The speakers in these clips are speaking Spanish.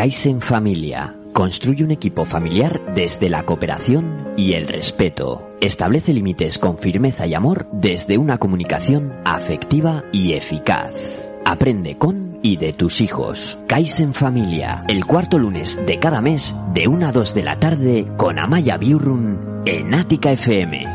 Kaizen Familia. Construye un equipo familiar desde la cooperación y el respeto. Establece límites con firmeza y amor desde una comunicación afectiva y eficaz. Aprende con y de tus hijos. Kaizen Familia, el cuarto lunes de cada mes de 1 a 2 de la tarde con Amaya Biurrun en Ática FM.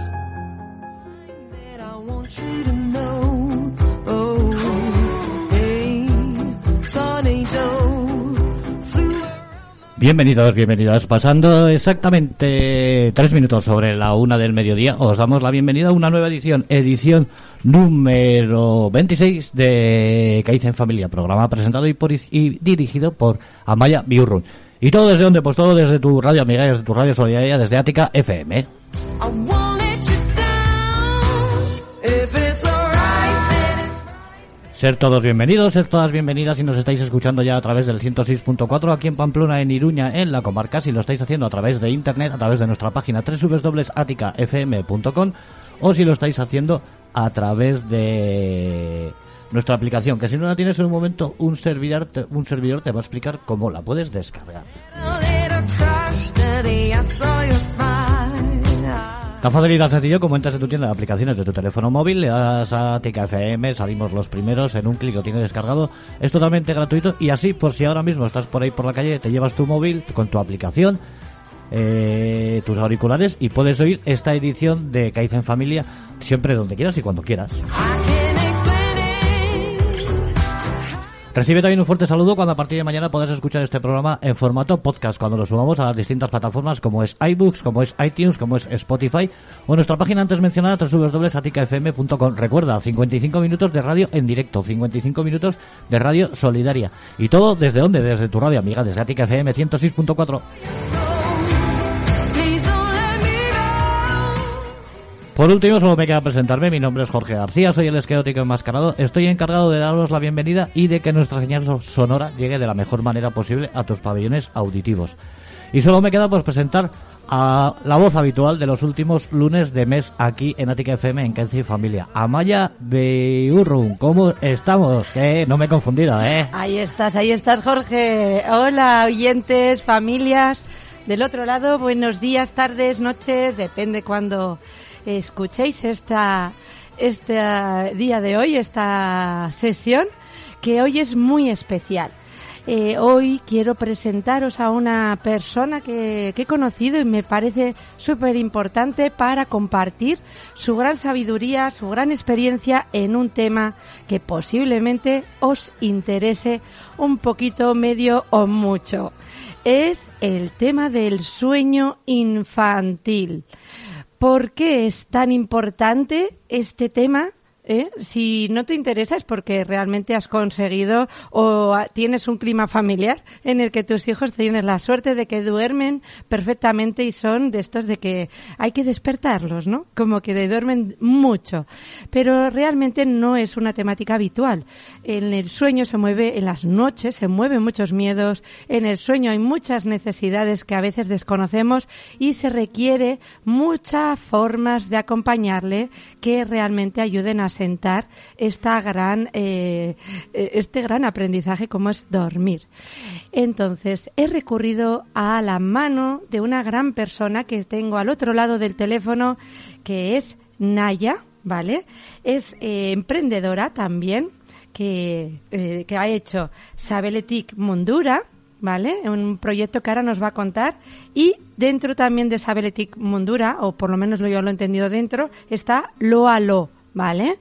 Bienvenidos, bienvenidas. Pasando exactamente tres minutos sobre la una del mediodía, os damos la bienvenida a una nueva edición, edición número 26 de Caiz en Familia, programa presentado y, por, y dirigido por Amaya Biurrun. ¿Y todo desde dónde? Pues todo desde tu radio amiga, desde tu radio solidaria, desde Ática FM. Ser todos bienvenidos, ser todas bienvenidas si nos estáis escuchando ya a través del 106.4 aquí en Pamplona, en Iruña, en la comarca, si lo estáis haciendo a través de internet, a través de nuestra página www.aticafm.com o si lo estáis haciendo a través de nuestra aplicación, que si no la tienes en un momento, un servidor te, un servidor te va a explicar cómo la puedes descargar. Tan fácil y sencillo como entras en tu tienda de aplicaciones de tu teléfono móvil, le das a TKFM, salimos los primeros, en un clic lo tienes descargado, es totalmente gratuito y así, por si ahora mismo estás por ahí por la calle, te llevas tu móvil con tu aplicación, eh, tus auriculares y puedes oír esta edición de en Familia siempre donde quieras y cuando quieras. Recibe también un fuerte saludo cuando a partir de mañana podrás escuchar este programa en formato podcast cuando lo subamos a las distintas plataformas como es iBooks, como es iTunes, como es Spotify o nuestra página antes mencionada www.aticafm.com. Recuerda, 55 minutos de radio en directo, 55 minutos de radio solidaria. Y todo desde dónde? Desde tu radio amiga, desde Atica FM 106.4. Por último, solo me queda presentarme. Mi nombre es Jorge García, soy el esqueótico enmascarado. Estoy encargado de daros la bienvenida y de que nuestra señal sonora llegue de la mejor manera posible a tus pabellones auditivos. Y solo me queda pues presentar a la voz habitual de los últimos lunes de mes aquí en Ática FM en Kenzie Familia. Amaya Beurrun, ¿cómo estamos? Que no me he confundido, ¿eh? Ahí estás, ahí estás, Jorge. Hola, oyentes, familias. Del otro lado, buenos días, tardes, noches, depende cuando escuchéis esta, este día de hoy, esta sesión, que hoy es muy especial. Eh, hoy quiero presentaros a una persona que, que he conocido y me parece súper importante para compartir su gran sabiduría, su gran experiencia en un tema que posiblemente os interese un poquito, medio o mucho. Es el tema del sueño infantil. ¿Por qué es tan importante este tema ¿eh? Si no te interesa es porque realmente has conseguido o tienes un clima familiar en el que tus hijos tienen la suerte de que duermen perfectamente y son de estos de que hay que despertarlos, ¿no? Como que duermen mucho. Pero realmente no es una temática habitual. En el sueño se mueve, en las noches se mueven muchos miedos, en el sueño hay muchas necesidades que a veces desconocemos y se requiere muchas formas de acompañarle que realmente ayuden a sentar esta gran, eh, eh, este gran aprendizaje como es dormir. Entonces, he recurrido a la mano de una gran persona que tengo al otro lado del teléfono, que es Naya, ¿vale? Es eh, emprendedora también, que, que ha hecho Sabeletic Mundura, ¿vale? Un proyecto que ahora nos va a contar. Y dentro también de Sabeletic Mundura, o por lo menos yo lo he entendido dentro, está Loalo, ¿vale?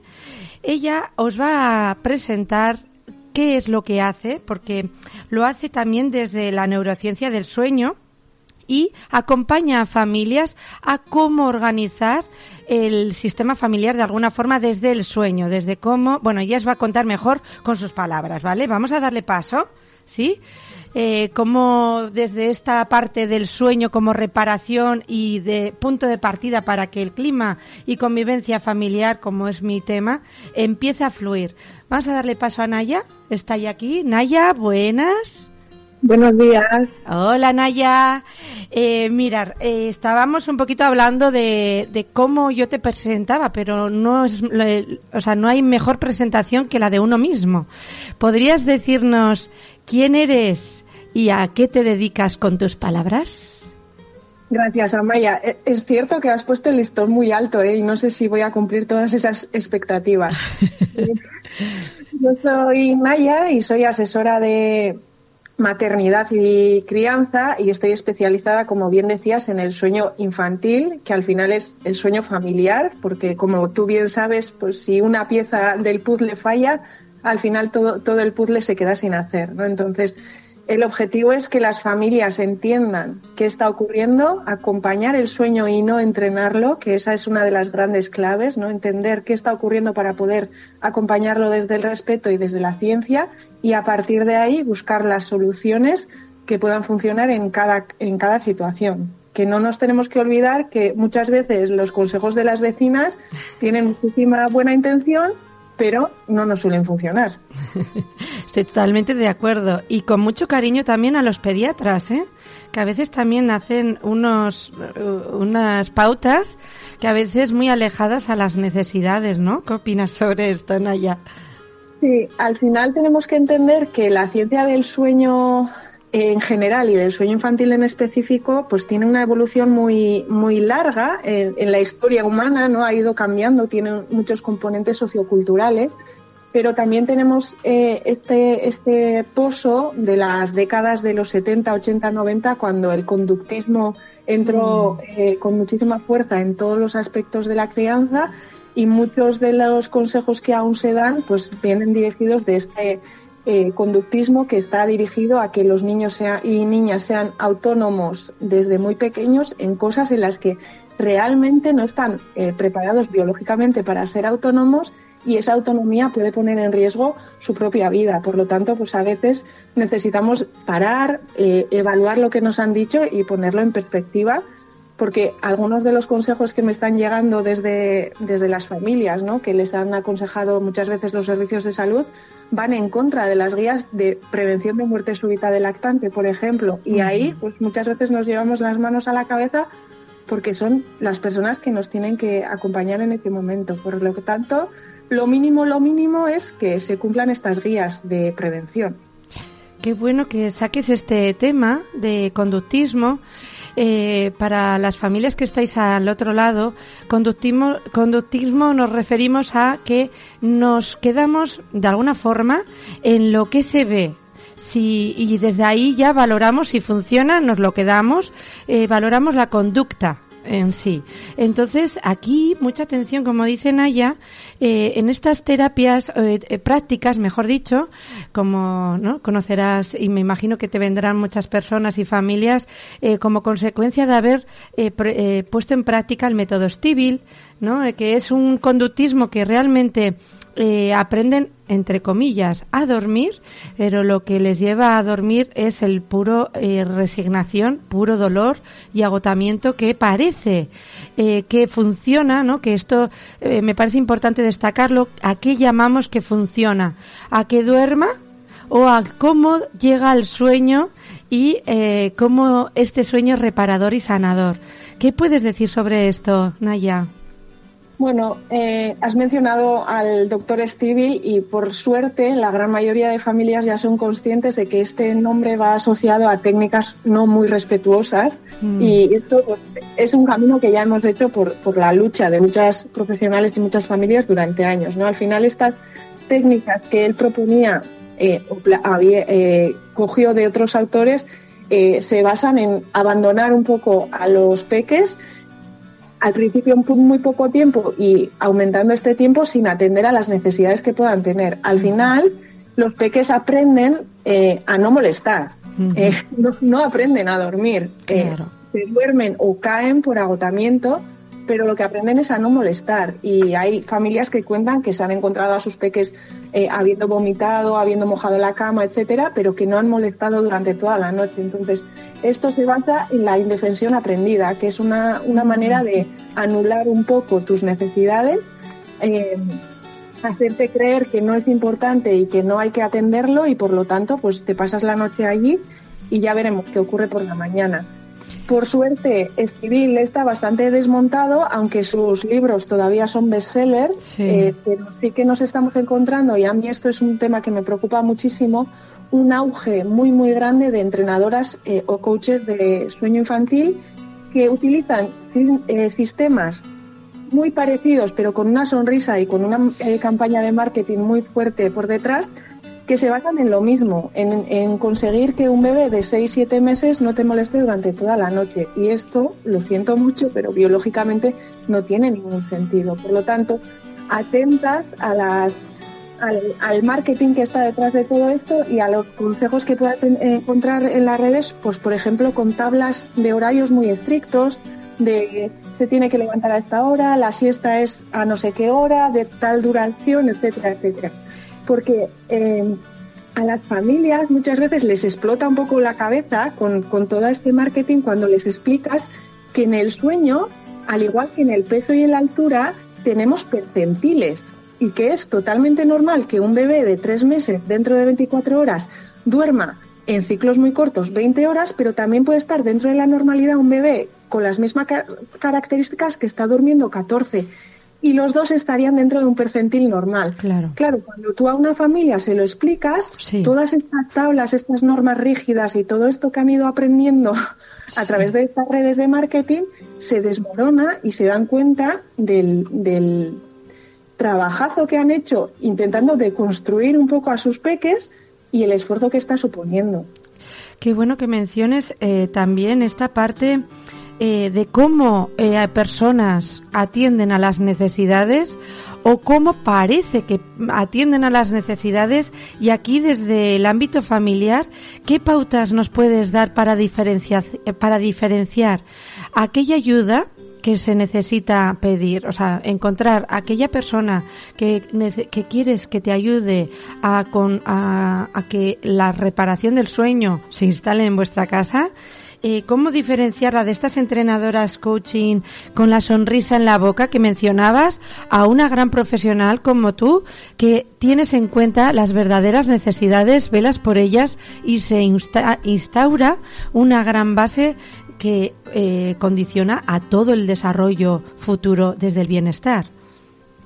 Ella os va a presentar qué es lo que hace, porque lo hace también desde la neurociencia del sueño y acompaña a familias a cómo organizar el sistema familiar de alguna forma desde el sueño, desde cómo, bueno, ella os va a contar mejor con sus palabras, ¿vale? Vamos a darle paso, ¿sí? Eh, cómo desde esta parte del sueño como reparación y de punto de partida para que el clima y convivencia familiar, como es mi tema, empiece a fluir. Vamos a darle paso a Naya. Está ya aquí. Naya, buenas. Buenos días. Hola Naya. Eh, mirar, eh, estábamos un poquito hablando de, de, cómo yo te presentaba, pero no es, o sea, no hay mejor presentación que la de uno mismo. ¿Podrías decirnos quién eres, y a qué te dedicas con tus palabras. Gracias, Amaya. E, es cierto que has puesto el listón muy alto ¿eh? y no sé si voy a cumplir todas esas expectativas. Yo soy Maya y soy asesora de maternidad y crianza y estoy especializada, como bien decías, en el sueño infantil, que al final es el sueño familiar, porque como tú bien sabes, pues si una pieza del puzzle falla, al final todo, todo el puzzle se queda sin hacer, ¿no? Entonces, el objetivo es que las familias entiendan qué está ocurriendo, acompañar el sueño y no entrenarlo, que esa es una de las grandes claves, ¿no? Entender qué está ocurriendo para poder acompañarlo desde el respeto y desde la ciencia y a partir de ahí buscar las soluciones que puedan funcionar en cada, en cada situación. Que no nos tenemos que olvidar que muchas veces los consejos de las vecinas tienen muchísima buena intención, pero no nos suelen funcionar. Estoy totalmente de acuerdo y con mucho cariño también a los pediatras, ¿eh? que a veces también hacen unos, uh, unas pautas que a veces muy alejadas a las necesidades, ¿no? ¿Qué opinas sobre esto, Naya? Sí, al final tenemos que entender que la ciencia del sueño en general y del sueño infantil en específico, pues tiene una evolución muy, muy larga en, la historia humana, ¿no? Ha ido cambiando, tiene muchos componentes socioculturales, pero también tenemos eh, este, este pozo de las décadas de los 70, 80, 90, cuando el conductismo entró mm. eh, con muchísima fuerza en todos los aspectos de la crianza y muchos de los consejos que aún se dan, pues vienen dirigidos de este eh, conductismo que está dirigido a que los niños y niñas sean autónomos desde muy pequeños en cosas en las que realmente no están eh, preparados biológicamente para ser autónomos y esa autonomía puede poner en riesgo su propia vida. Por lo tanto, pues a veces necesitamos parar, eh, evaluar lo que nos han dicho y ponerlo en perspectiva porque algunos de los consejos que me están llegando desde, desde las familias, ¿no? que les han aconsejado muchas veces los servicios de salud, van en contra de las guías de prevención de muerte súbita de lactante, por ejemplo. Y ahí, pues muchas veces nos llevamos las manos a la cabeza porque son las personas que nos tienen que acompañar en ese momento. Por lo tanto, lo mínimo, lo mínimo es que se cumplan estas guías de prevención. Qué bueno que saques este tema de conductismo eh, para las familias que estáis al otro lado, conductismo, conductismo nos referimos a que nos quedamos de alguna forma en lo que se ve, si, y desde ahí ya valoramos si funciona, nos lo quedamos, eh, valoramos la conducta en sí. Entonces, aquí mucha atención, como dice Naya, eh, en estas terapias eh, eh, prácticas, mejor dicho, como ¿no? conocerás y me imagino que te vendrán muchas personas y familias como consecuencia de haber puesto en práctica el método Stibil, ¿no? que es un conductismo que realmente eh, aprenden, entre comillas, a dormir, pero lo que les lleva a dormir es el puro eh, resignación, puro dolor y agotamiento que parece eh, que funciona, ¿no? Que esto me parece importante destacarlo. ¿A qué llamamos que funciona? ¿A que duerma? o a cómo llega al sueño y cómo este sueño es reparador y sanador. ¿Qué puedes decir sobre esto, Naya? Bueno, eh, has mencionado al doctor Stibil y por suerte la gran mayoría de familias ya son conscientes de que este nombre va asociado a técnicas no muy respetuosas mm. y esto pues, es un camino que ya hemos hecho por, por la lucha de muchas profesionales y muchas familias durante años. ¿no? Al final estas técnicas que él proponía eh, eh, cogió de otros autores se basan en abandonar un poco a los peques al principio muy poco tiempo y aumentando este tiempo sin atender a las necesidades que puedan tener. Al final, los peques aprenden eh, a no molestar, eh, no, aprenden a dormir, eh, se duermen o caen por agotamiento pero lo que aprenden es a no molestar. Y hay familias que cuentan que se han encontrado a sus peques eh, habiendo vomitado, habiendo mojado la cama, etcétera, pero que no han molestado durante toda la noche. Entonces, esto se basa en la indefensión aprendida, que es una, una manera de anular un poco tus necesidades. Eh, hacerte creer que no es importante y que no hay que atenderlo y por lo tanto pues te pasas la noche allí y ya veremos qué ocurre por la mañana. Por suerte, Escribir está bastante desmontado, aunque sus libros todavía son bestsellers, eh, pero sí que nos estamos encontrando, y a mí esto es un tema que me preocupa muchísimo, un auge muy, muy grande de entrenadoras eh, o coaches de sueño infantil que utilizan eh, sistemas muy parecidos, pero con una sonrisa y con una campaña de marketing muy fuerte por detrás, que se basan en lo mismo, en, conseguir que un bebé de 6-7 meses no te moleste durante toda la noche. Y esto, lo siento mucho, pero biológicamente no tiene ningún sentido. Por lo tanto, atentas a las, al, marketing que está detrás de todo esto y a los consejos que puedas encontrar en las redes, pues por ejemplo con tablas de horarios muy estrictos, de se tiene que levantar a esta hora, la siesta es a no sé qué hora, de tal duración, etcétera, etcétera porque eh, a las familias muchas veces les explota un poco la cabeza con, con todo este marketing cuando les explicas que en el sueño, al igual que en el peso y en la altura, tenemos percentiles y que es totalmente normal que un bebé de tres meses dentro de 24 horas duerma en ciclos muy cortos 20 horas, pero también puede estar dentro de la normalidad un bebé con las mismas características que está durmiendo 14 y los dos estarían dentro de un percentil normal. Claro. Claro, cuando tú a una familia se lo explicas, todas estas tablas, estas normas rígidas y todo esto que han ido aprendiendo a través de estas redes de marketing se desmorona y se dan cuenta del, del trabajazo que han hecho intentando deconstruir un poco a sus peques y el esfuerzo que está suponiendo. Qué bueno que menciones eh, también esta parte eh, de cómo eh, personas atienden a las necesidades o cómo parece que atienden a las necesidades y aquí desde el ámbito familiar, ¿qué pautas nos puedes dar para diferenciar, para diferenciar aquella ayuda que se necesita pedir, o sea, encontrar aquella persona que, que quieres que te ayude a, con, a, a que la reparación del sueño se instale en vuestra casa eh, cómo diferenciarla de estas entrenadoras coaching con la sonrisa en la boca que mencionabas a una gran profesional como tú que tienes en cuenta las verdaderas necesidades, velas por ellas y se instaura una gran base que eh, condiciona a todo el desarrollo futuro desde el bienestar.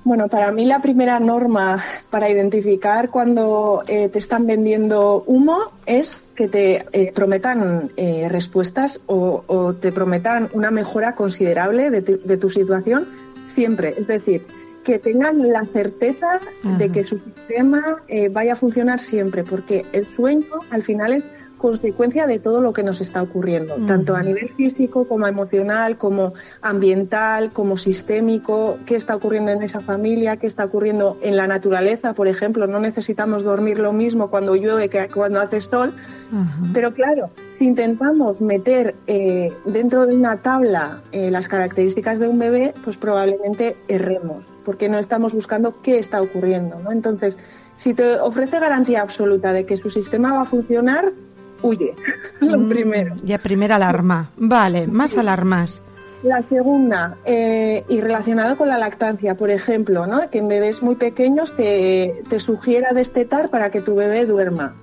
Bueno, para mí la primera norma para identificar cuando eh, te están vendiendo humo es que te eh, prometan eh, respuestas o, te prometan una mejora considerable de tu, situación siempre. Es decir, que tengan la certeza de que su sistema vaya a funcionar siempre, porque el sueño al final es consecuencia de todo lo que nos está ocurriendo, tanto a nivel físico como emocional, como ambiental, como sistémico, qué está ocurriendo en esa familia, qué está ocurriendo en la naturaleza, por ejemplo, no necesitamos dormir lo mismo cuando llueve que cuando hace sol, pero claro, si intentamos meter eh, dentro de una tabla eh, las características de un bebé, pues probablemente erremos, porque no estamos buscando qué está ocurriendo, ¿no? Entonces, si te ofrece garantía absoluta de que su sistema va a funcionar, huye, lo mm, primero. Ya primera alarma. Vale, más alarmas. La segunda, eh, y relacionado con la lactancia, por ejemplo, ¿no? que en bebés muy pequeños te, te sugiera destetar para que tu bebé duerma.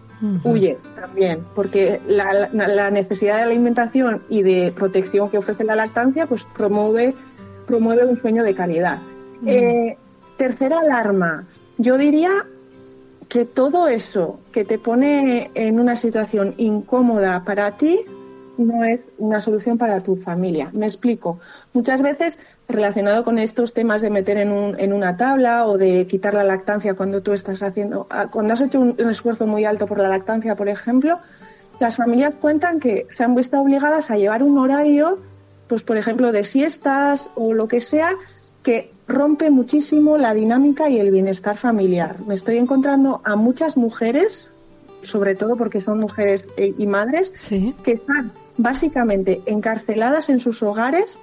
Huye también, porque la, la, necesidad de alimentación y de protección que ofrece la lactancia pues promueve, promueve un sueño de calidad. Eh, tercera alarma, yo diría que todo eso que te pone en una situación incómoda para ti no es una solución para tu familia. Me explico. Muchas veces, relacionado con estos temas de meter en, un, en una tabla o de quitar la lactancia cuando tú estás haciendo, ah, cuando has hecho un, esfuerzo muy alto por la lactancia, por ejemplo, las familias cuentan que se han visto obligadas a llevar un horario, pues por ejemplo, de siestas o lo que sea, que rompe muchísimo la dinámica y el bienestar familiar. Me estoy encontrando a muchas mujeres, sobre todo porque son mujeres eh, y madres, que están básicamente encarceladas en sus hogares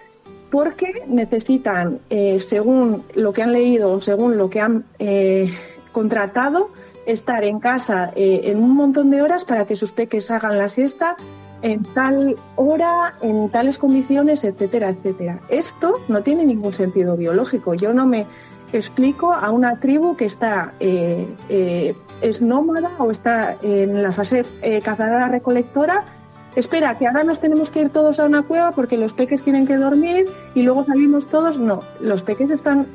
porque necesitan, eh, según lo que han leído o según lo que han eh, contratado, estar en casa en un montón de horas para que sus peques hagan la siesta en tal hora, en tales condiciones, etcétera, etcétera. Esto no tiene ningún sentido biológico. Yo no me explico a una tribu que está eh, eh, es nómada o está en la fase eh, cazadora-recolectora. Espera, que ahora nos tenemos que ir todos a una cueva porque los peques tienen que dormir y luego salimos todos. No, los peques están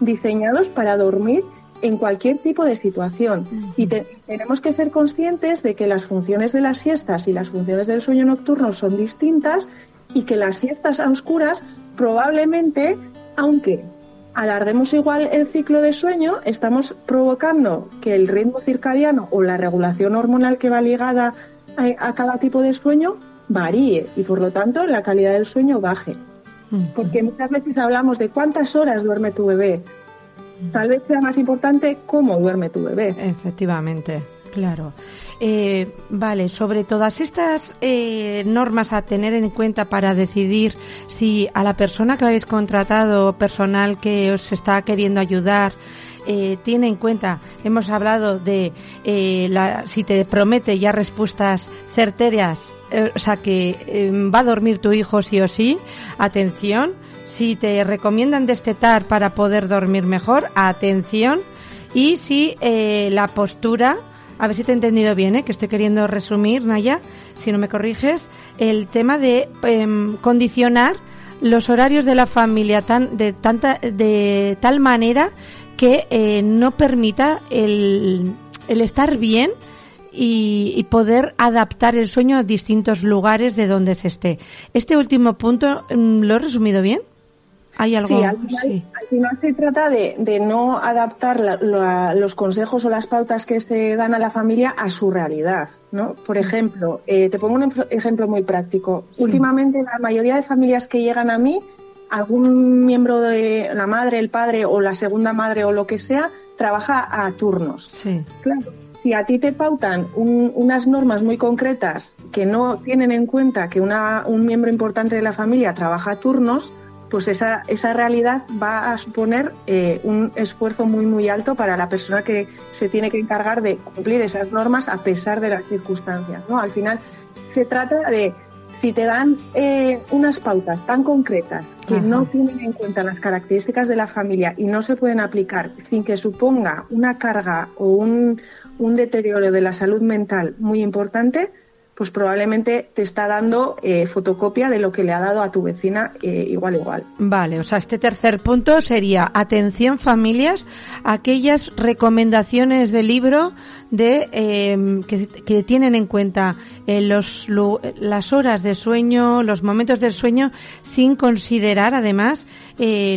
diseñados para dormir en cualquier tipo de situación. Y tenemos que ser conscientes de que las funciones de las siestas y las funciones del sueño nocturno son distintas y que las siestas a oscuras probablemente, aunque alarguemos igual el ciclo de sueño, estamos provocando que el ritmo circadiano o la regulación hormonal que va ligada a, cada tipo de sueño varíe y por lo tanto la calidad del sueño baje. Porque muchas veces hablamos de cuántas horas duerme tu bebé. Tal vez sea más importante cómo duerme tu bebé. Efectivamente, claro. Eh, vale, sobre todas estas eh, normas a tener en cuenta para decidir si a la persona que habéis contratado, personal que os está queriendo ayudar, eh, tiene en cuenta, hemos hablado de la, si te promete ya respuestas certeras, o sea que va a dormir tu hijo sí o sí, atención, si te recomiendan destetar para poder dormir mejor, atención, y si la postura a ver si te he entendido bien, ¿eh? que estoy queriendo resumir, Naya, si no me corriges, el tema de em, condicionar los horarios de la familia tan, de, tanta, de tal manera que eh, no permita el, el estar bien y, y, poder adaptar el sueño a distintos lugares de donde se esté. Este último punto, mm, ¿lo he resumido bien? ¿Hay algo? Sí, al final, se trata de, no adaptar los consejos o las pautas que se dan a la familia a su realidad, ¿no? Por ejemplo, eh, te pongo un ejemplo muy práctico. Últimamente, la mayoría de familias que llegan a mí, algún miembro de la madre, el padre o la segunda madre o lo que sea, trabaja a turnos. Sí. Claro. Si a ti te pautan unas normas muy concretas que no tienen en cuenta que un miembro importante de la familia trabaja a turnos, pues esa, esa realidad va a suponer eh, un esfuerzo muy, muy alto para la persona que se tiene que encargar de cumplir esas normas a pesar de las circunstancias. ¿no? Al final se trata de, si te dan eh, unas pautas tan concretas que no tienen en cuenta las características de la familia y no se pueden aplicar sin que suponga una carga o un, un deterioro de la salud mental muy importante, pues probablemente te está dando eh, fotocopia de lo que le ha dado a tu vecina eh, igual igual. Vale, o sea, este tercer punto sería atención familias, aquellas recomendaciones del libro de eh, que, tienen en cuenta los las horas de sueño, los momentos del sueño, sin considerar además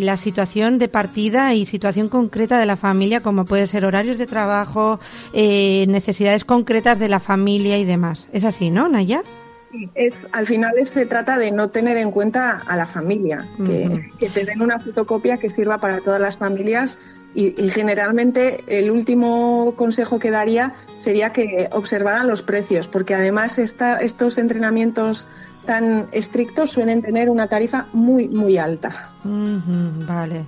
la situación de partida y situación concreta de la familia, como puede ser horarios de trabajo, necesidades concretas de la familia y demás. Es así, ¿no, Naya? Es, al final se trata de no tener en cuenta a la familia, que, te den una fotocopia que sirva para todas las familias y, generalmente el último consejo que daría sería que observaran los precios, porque además estos entrenamientos tan estrictos suelen tener una tarifa muy, muy alta. vale,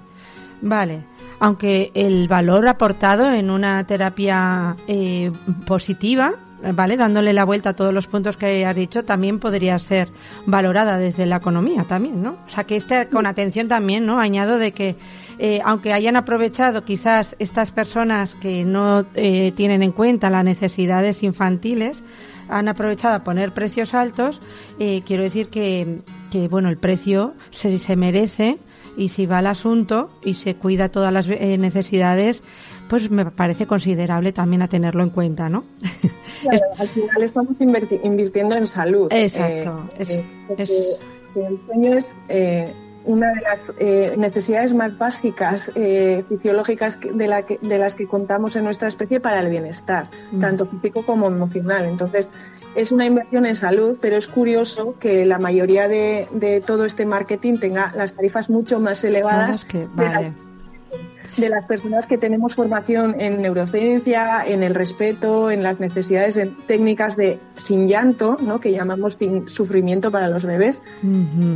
vale. Aunque el valor aportado en una terapia eh, positiva ¿vale? Dándole la vuelta a todos los puntos que has dicho, también podría ser valorada desde la economía también, ¿no? O sea, que esté con atención también, ¿no? Añado de que, eh, aunque hayan aprovechado quizás estas personas que no eh, tienen en cuenta las necesidades infantiles, han aprovechado a poner precios altos, eh, quiero decir que, que, bueno, el precio se, se merece y si va al asunto y se cuida todas las necesidades, pues me parece considerable también a tenerlo en cuenta, ¿no? al final estamos invirtiendo en salud. Exacto. Eh, eh, el sueño es eh, una de las necesidades más básicas fisiológicas de, la de las que contamos en nuestra especie para el bienestar, mm. tanto físico como emocional. Entonces, es una inversión en salud, pero es curioso que la mayoría de, todo este marketing tenga las tarifas mucho más elevadas que, de las personas que tenemos formación en neurociencia, en el respeto, en las necesidades técnicas de sin llanto, ¿no? que llamamos sin sufrimiento para los bebés.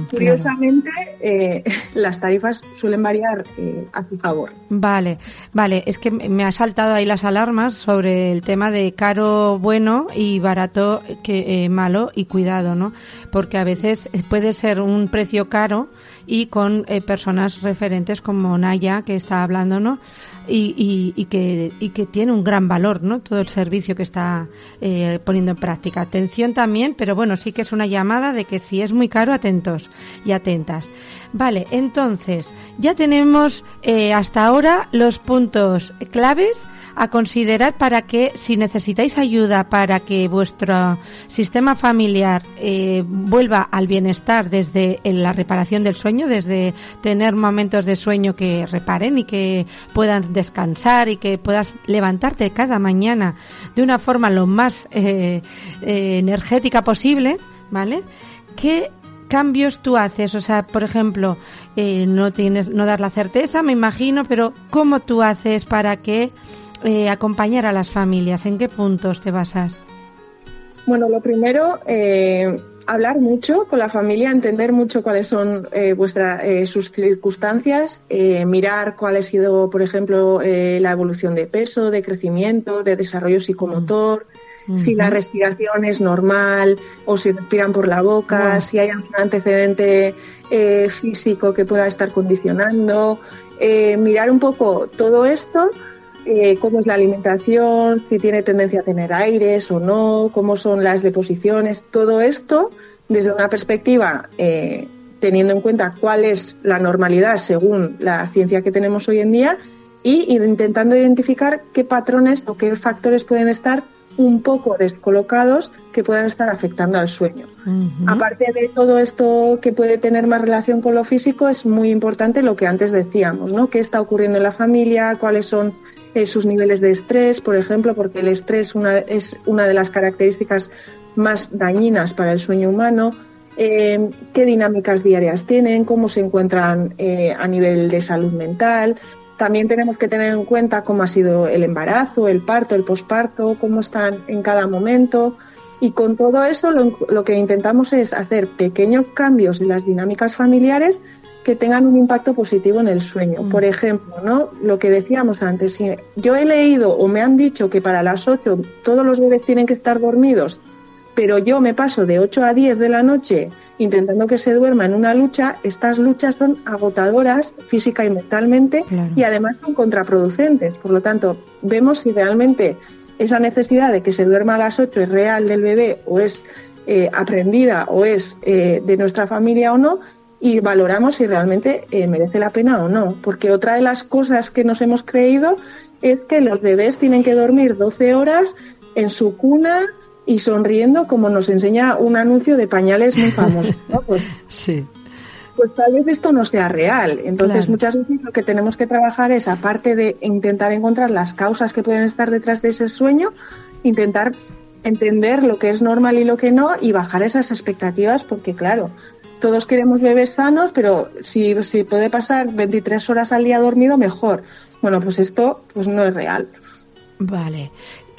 Curiosamente, eh, las tarifas suelen variar eh, a su favor. Vale, vale. Es que me ha saltado ahí las alarmas sobre el tema de caro bueno y barato que eh, malo y cuidado, ¿no? Porque a veces puede ser un precio caro y con personas referentes como Naya que está hablando ¿no? Y, y, que, y que tiene un gran valor, ¿no? Todo el servicio que está eh, poniendo en práctica. Atención también, pero bueno, sí que es una llamada de que si es muy caro, atentos y atentas. Vale, entonces, ya tenemos eh, hasta ahora los puntos claves a considerar para que si necesitáis ayuda para que vuestro sistema familiar eh, vuelva al bienestar desde la reparación del sueño, desde tener momentos de sueño que reparen y que puedan descansar y que puedas levantarte cada mañana de una forma lo más eh, eh, energética posible, ¿vale? ¿Qué cambios tú haces? O sea, por ejemplo, no tienes, no dar la certeza, me imagino, pero ¿cómo tú haces para que eh, acompañar a las familias? ¿En qué puntos te basas? Bueno, lo primero, eh, hablar mucho con la familia, entender mucho cuáles son eh, vuestras sus circunstancias, mirar cuál ha sido, por ejemplo, la evolución de peso, de crecimiento, de desarrollo psicomotor, si la respiración es normal o si respiran por la boca, si hay algún antecedente físico que pueda estar condicionando, mirar un poco todo esto eh, cómo es la alimentación, si tiene tendencia a tener aires o no, cómo son las deposiciones, todo esto desde una perspectiva eh, teniendo en cuenta cuál es la normalidad según la ciencia que tenemos hoy en día y intentando identificar qué patrones o qué factores pueden estar un poco descolocados que puedan estar afectando al sueño. Aparte de todo esto que puede tener más relación con lo físico, es muy importante lo que antes decíamos, ¿no? ¿Qué está ocurriendo en la familia? ¿Cuáles son eh, sus niveles de estrés, por ejemplo, porque el estrés es una de las características más dañinas para el sueño humano. Eh, qué dinámicas diarias tienen, cómo se encuentran eh, a nivel de salud mental. También tenemos que tener en cuenta cómo ha sido el embarazo, el parto, el posparto, cómo están en cada momento. Y con todo eso lo que intentamos es hacer pequeños cambios en las dinámicas familiares que tengan un impacto positivo en el sueño. Mm. Por ejemplo, ¿no? Lo que decíamos antes, si yo he leído o me han dicho que para las 8 todos los bebés tienen que estar dormidos, pero yo me paso de 8 a 10 de la noche intentando que se duerma en una lucha, estas luchas son agotadoras física y mentalmente y además son contraproducentes. Por lo tanto, vemos si realmente esa necesidad de que se duerma a las 8 es real del bebé o es eh, aprendida o es eh, de nuestra familia o no y valoramos si realmente eh, merece la pena o no. Porque otra de las cosas que nos hemos creído es que los bebés tienen que dormir 12 horas en su cuna y sonriendo, como nos enseña un anuncio de pañales muy famoso. Pues, sí. Pues tal vez esto no sea real. Entonces, muchas veces lo que tenemos que trabajar es, aparte de intentar encontrar las causas que pueden estar detrás de ese sueño, intentar entender lo que es normal y lo que no y bajar esas expectativas, porque claro, todos queremos bebés sanos, pero si, si puede pasar 23 horas al día dormido, mejor. Bueno, pues esto pues no es real. Vale.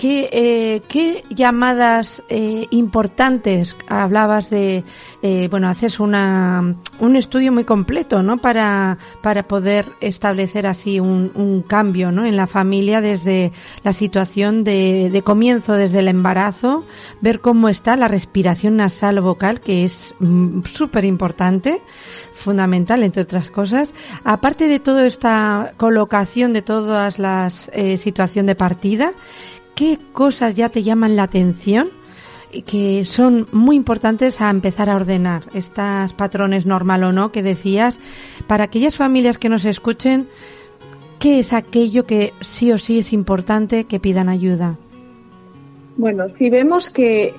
¿Qué, eh, qué llamadas eh, importantes hablabas de, eh, bueno, haces una, un estudio muy completo, ¿no? Para, para poder establecer así un, un cambio, ¿no? En la familia desde la situación de, de comienzo, desde el embarazo, ver cómo está la respiración nasal o vocal, que es mm, súper importante, fundamental, entre otras cosas. Aparte de toda esta colocación de todas las eh, situación de partida, ¿qué cosas ya te llaman la atención? que son muy importantes a empezar a ordenar estas patrones normal o no que decías para aquellas familias que nos escuchen qué es aquello que sí o sí es importante que pidan ayuda bueno, si vemos que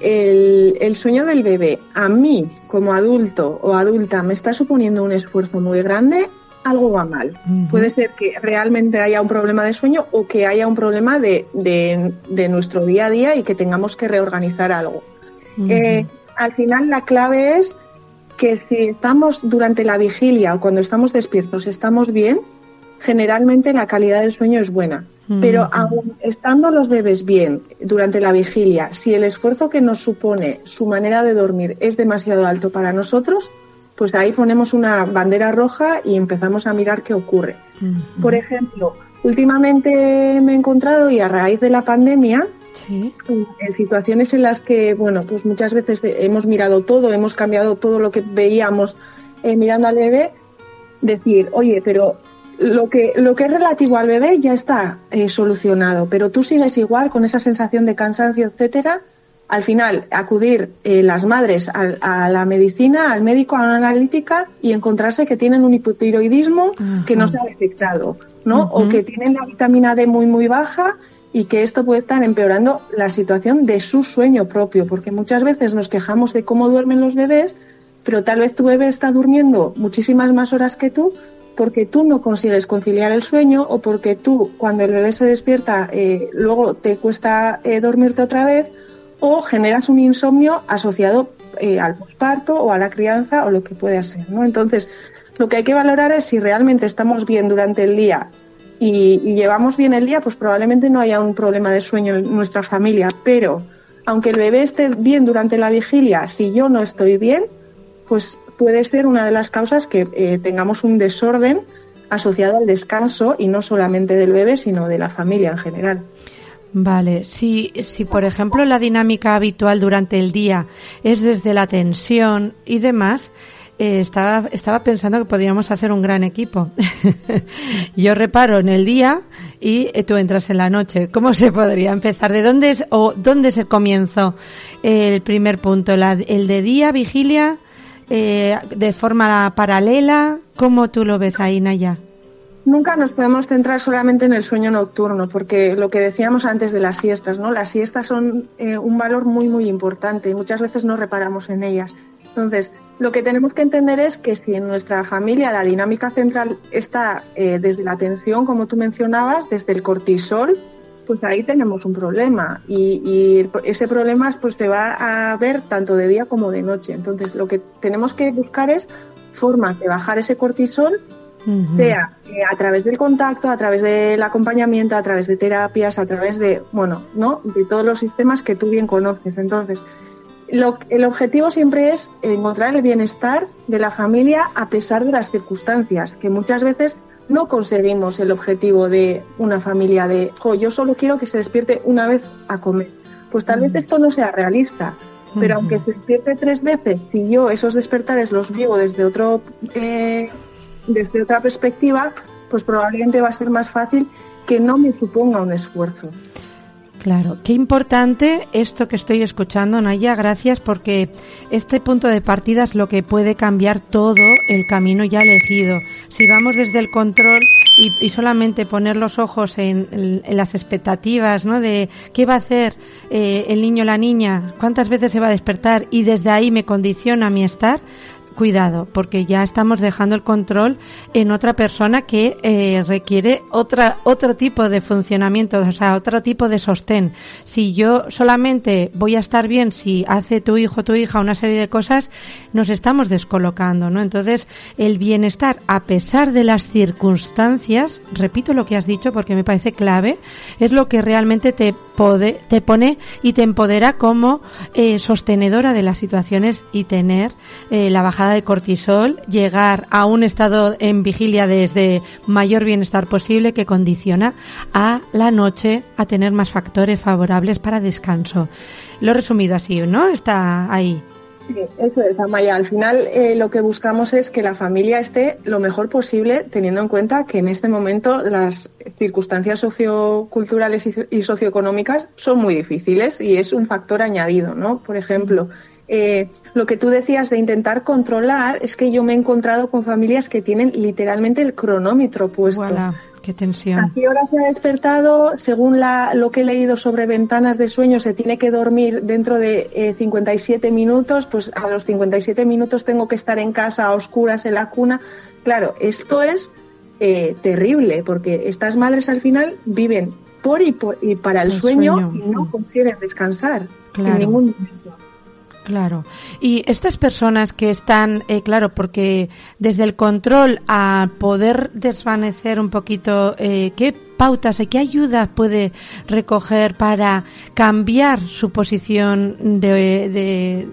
el, sueño del bebé a mí como adulto o adulta me está suponiendo un esfuerzo muy grande, algo va mal. Puede ser que realmente haya un problema de sueño o que haya un problema de, de, nuestro día a día y que tengamos que reorganizar algo. Eh, al final la clave es que si estamos durante la vigilia o cuando estamos despiertos estamos bien, generalmente la calidad del sueño es buena. Pero aún estando los bebés bien durante la vigilia, si el esfuerzo que nos supone su manera de dormir es demasiado alto para nosotros, pues ahí ponemos una bandera roja y empezamos a mirar qué ocurre. Por ejemplo, últimamente me he encontrado y a raíz de la pandemia, en situaciones en las que, bueno, pues muchas veces hemos mirado todo, hemos cambiado todo lo que veíamos eh, mirando al bebé, decir, oye, pero lo que, lo que es relativo al bebé ya está eh, solucionado, pero tú sigues igual con esa sensación de cansancio, etcétera. Al final, acudir eh, las madres a, la medicina, al médico, a una analítica y encontrarse que tienen un hipotiroidismo que no se ha detectado, ¿no? O que tienen la vitamina D muy, muy baja y que esto puede estar empeorando la situación de su sueño propio, porque muchas veces nos quejamos de cómo duermen los bebés, pero tal vez tu bebé está durmiendo muchísimas más horas que tú porque tú no consigues conciliar el sueño o porque tú cuando el bebé se despierta eh, luego te cuesta eh, dormirte otra vez o generas un insomnio asociado eh, al posparto o a la crianza o lo que pueda ser, ¿no? Entonces, lo que hay que valorar es si realmente estamos bien durante el día y, llevamos bien el día, pues probablemente no haya un problema de sueño en nuestra familia. Pero aunque el bebé esté bien durante la vigilia, si yo no estoy bien, pues puede ser una de las causas que eh, tengamos un desorden asociado al descanso y no solamente del bebé, sino de la familia en general. Vale, si, si por ejemplo la dinámica habitual durante el día es desde la tensión y demás, eh, estaba, estaba pensando que podríamos hacer un gran equipo. Yo reparo en el día y eh, tú entras en la noche. ¿Cómo se podría empezar? ¿De dónde es, o dónde es el comienzo? El primer punto, la, el de día, vigilia, eh, de forma paralela. ¿Cómo tú lo ves ahí, Naya? Nunca nos podemos centrar solamente en el sueño nocturno, porque lo que decíamos antes de las siestas, ¿no? Las siestas son un valor muy, muy importante y muchas veces no reparamos en ellas. Entonces, lo que tenemos que entender es que si en nuestra familia la dinámica central está eh, desde la atención, como tú mencionabas, desde el cortisol, pues ahí tenemos un problema y, ese problema pues se va a ver tanto de día como de noche. Entonces, lo que tenemos que buscar es formas de bajar ese cortisol, sea eh, a través del contacto, a través del acompañamiento, a través de terapias, a través de, bueno, ¿no? De todos los sistemas que tú bien conoces. Entonces, el objetivo siempre es encontrar el bienestar de la familia a pesar de las circunstancias, que muchas veces no conseguimos el objetivo de una familia de, yo solo quiero que se despierte una vez a comer. Pues tal vez esto no sea realista, pero aunque se despierte tres veces, si yo esos despertares los vivo desde otro, eh, desde otra perspectiva, pues probablemente va a ser más fácil que no me suponga un esfuerzo. Claro, qué importante esto que estoy escuchando, Naya, gracias porque este punto de partida es lo que puede cambiar todo el camino ya elegido. Si vamos desde el control y, solamente poner los ojos en, las expectativas, ¿no? De qué va a hacer eh, el niño o la niña, cuántas veces se va a despertar y desde ahí me condiciona mi estar, cuidado, porque ya estamos dejando el control en otra persona que eh, requiere otra, otro tipo de funcionamiento, o sea, otro tipo de sostén. Si yo solamente voy a estar bien si hace tu hijo o tu hija una serie de cosas, nos estamos descolocando, ¿no? Entonces, el bienestar, a pesar de las circunstancias, repito lo que has dicho porque me parece clave, es lo que realmente te, pone y te empodera como eh, sostenedora de las situaciones y tener eh, la de cortisol, llegar a un estado en vigilia desde mayor bienestar posible que condiciona a la noche a tener más factores favorables para descanso. Lo resumido así, ¿no? Está ahí. Sí, eso es, Amaya. Al final eh, lo que buscamos es que la familia esté lo mejor posible, teniendo en cuenta que en este momento las circunstancias socioculturales y socioeconómicas son muy difíciles y es un factor añadido, ¿no? Por ejemplo, eh, lo que tú decías de intentar controlar es que yo me he encontrado con familias que tienen literalmente el cronómetro puesto. qué tensión. ¿A qué hora se ha despertado? Según la, lo que he leído sobre ventanas de sueño, se tiene que dormir dentro de 57 eh, minutos, pues a los 57 minutos tengo que estar en casa a oscuras en la cuna. Claro, esto es eh, terrible porque estas madres al final viven por y, para el, sueño, y no consiguen descansar en ningún momento. Claro. Y estas personas que están, eh, claro, porque desde el control a poder desvanecer un poquito, eh, ¿qué pautas y qué ayuda puede recoger para cambiar su posición de, de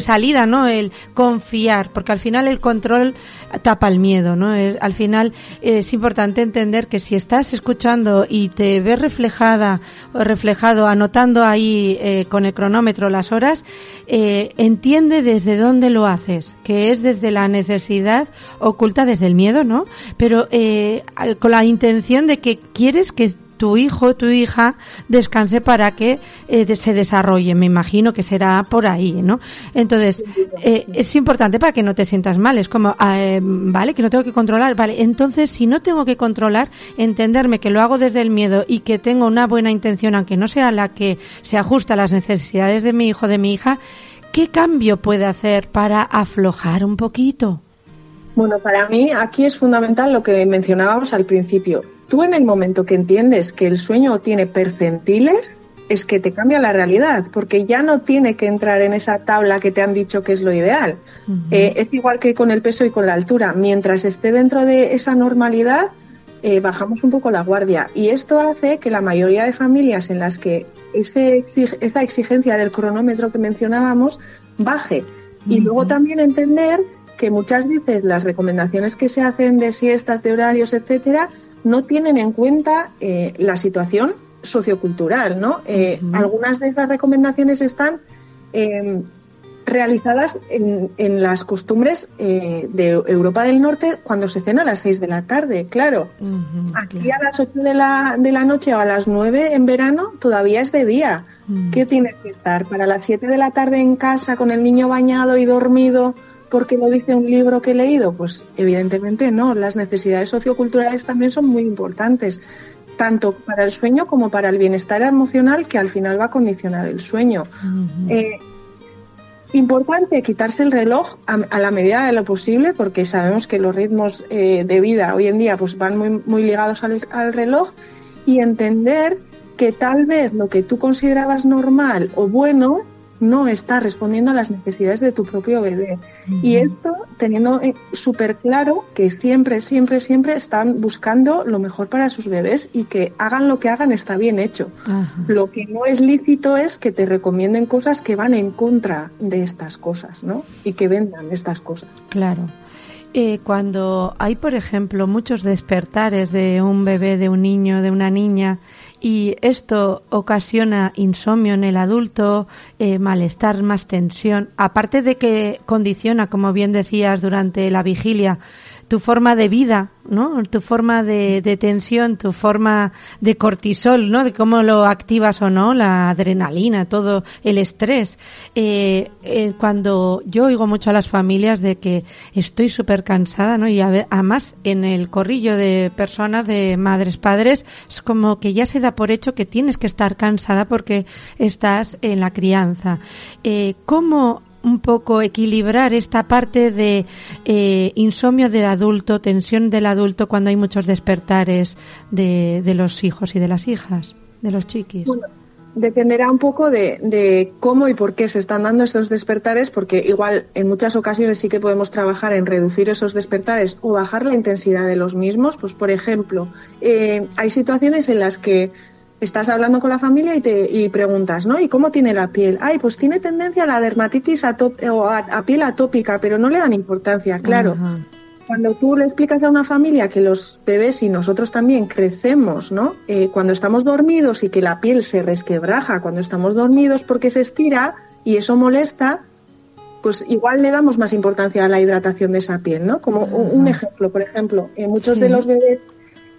salida, ¿no? El confiar, porque al final el control tapa el miedo, ¿no? al final es importante entender que si estás escuchando y te ves reflejada o reflejado anotando ahí eh, con el cronómetro las horas, eh, entiende desde dónde lo haces, que es desde la necesidad oculta desde el miedo, ¿no? Pero eh, con la intención de que quieres que tu hijo, tu hija descanse para que eh, se desarrolle. Me imagino que será por ahí, ¿no? Entonces, eh, es importante para que no te sientas mal. Es como, ah, eh, vale, que no tengo que controlar. Vale, entonces, si no tengo que controlar, entenderme que lo hago desde el miedo y que tengo una buena intención, aunque no sea la que se ajusta a las necesidades de mi hijo, de mi hija, ¿qué cambio puede hacer para aflojar un poquito? Bueno, para mí aquí es fundamental lo que mencionábamos al principio tú en el momento que entiendes que el sueño tiene percentiles, es que te cambia la realidad, porque ya no tiene que entrar en esa tabla que te han dicho que es lo ideal. Eh, es igual que con el peso y con la altura. Mientras esté dentro de esa normalidad, eh, bajamos un poco la guardia. Y esto hace que la mayoría de familias en las que esta exigencia del cronómetro que mencionábamos baje. Y luego también entender que muchas veces las recomendaciones que se hacen de siestas, de horarios, etcétera, no tienen en cuenta eh, la situación sociocultural, ¿no? Eh, algunas de esas recomendaciones están em, realizadas en, las costumbres eh, de Europa del Norte cuando se cena a las 6 de la tarde, claro. Aquí a las 8 de la, de la noche o a las 9 en verano todavía es de día. ¿Qué tienes que estar? ¿Para las 7 de la tarde en casa con el niño bañado y dormido? Porque lo dice un libro que he leído? Pues evidentemente no. Las necesidades socioculturales también son muy importantes, tanto para el sueño como para el bienestar emocional que al final va a condicionar el sueño. Eh, importante quitarse el reloj a, la medida de lo posible porque sabemos que los ritmos eh, de vida hoy en día pues van muy, muy ligados al, al reloj y entender que tal vez lo que tú considerabas normal o bueno no está respondiendo a las necesidades de tu propio bebé. Y esto teniendo eh, súper claro que siempre, siempre, siempre están buscando lo mejor para sus bebés y que hagan lo que hagan está bien hecho. Lo que no es lícito es que te recomienden cosas que van en contra de estas cosas, ¿no? Y que vendan estas cosas. Claro. Eh, cuando hay, por ejemplo, muchos despertares de un bebé, de un niño, de una niña, y esto ocasiona insomnio en el adulto, eh, malestar, más tensión, aparte de que condiciona, como bien decías, durante la vigilia, tu forma de vida, ¿no? Tu forma de, tensión, tu forma de cortisol, ¿no? De cómo lo activas o no, la adrenalina, todo el estrés. Eh, eh, cuando yo oigo mucho a las familias de que estoy súper cansada, ¿no? Y además en el corrillo de personas, de madres, padres, es como que ya se da por hecho que tienes que estar cansada porque estás en la crianza. Eh, ¿Cómo un poco equilibrar esta parte de eh, insomnio del adulto, tensión del adulto cuando hay muchos despertares de, de los hijos y de las hijas, de los chiquis. Bueno, dependerá un poco de, de, cómo y por qué se están dando estos despertares, porque igual en muchas ocasiones sí que podemos trabajar en reducir esos despertares o bajar la intensidad de los mismos. Pues, por ejemplo, eh, hay situaciones en las que estás hablando con la familia y te y preguntas, ¿no? ¿Y cómo tiene la piel? Ay, pues tiene tendencia a la dermatitis o a, piel atópica, pero no le dan importancia, claro. Cuando tú le explicas a una familia que los bebés y nosotros también crecemos, ¿no? Eh, cuando estamos dormidos y que la piel se resquebraja cuando estamos dormidos porque se estira y eso molesta, pues igual le damos más importancia a la hidratación de esa piel, ¿no? Como un, ejemplo, por ejemplo, en muchos de los bebés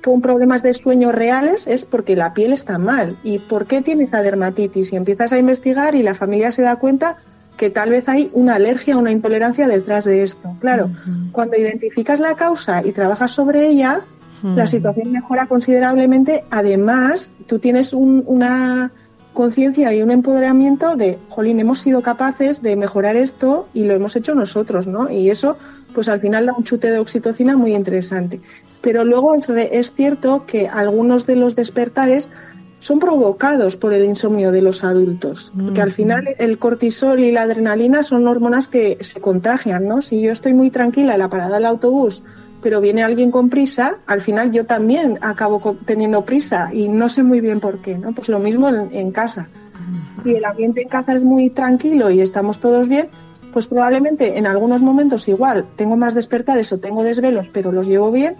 con problemas de sueño reales es porque la piel está mal. ¿Y por qué tiene esa dermatitis? Y empiezas a investigar y la familia se da cuenta que tal vez hay una alergia o una intolerancia detrás de esto. Claro, cuando identificas la causa y trabajas sobre ella, la situación mejora considerablemente. Además, tú tienes una conciencia y un empoderamiento de, jolín, hemos sido capaces de mejorar esto y lo hemos hecho nosotros, ¿no? Y eso, pues al final da un chute de oxitocina muy interesante. Pero luego es, cierto que algunos de los despertares son provocados por el insomnio de los adultos, porque al final el cortisol y la adrenalina son hormonas que se contagian, ¿no? Si yo estoy muy tranquila en la parada del autobús, pero viene alguien con prisa, al final yo también acabo teniendo prisa y no sé muy bien por qué, ¿no? Pues lo mismo en, casa. Si el ambiente en casa es muy tranquilo y estamos todos bien, pues probablemente en algunos momentos igual tengo más despertares o tengo desvelos, pero los llevo bien,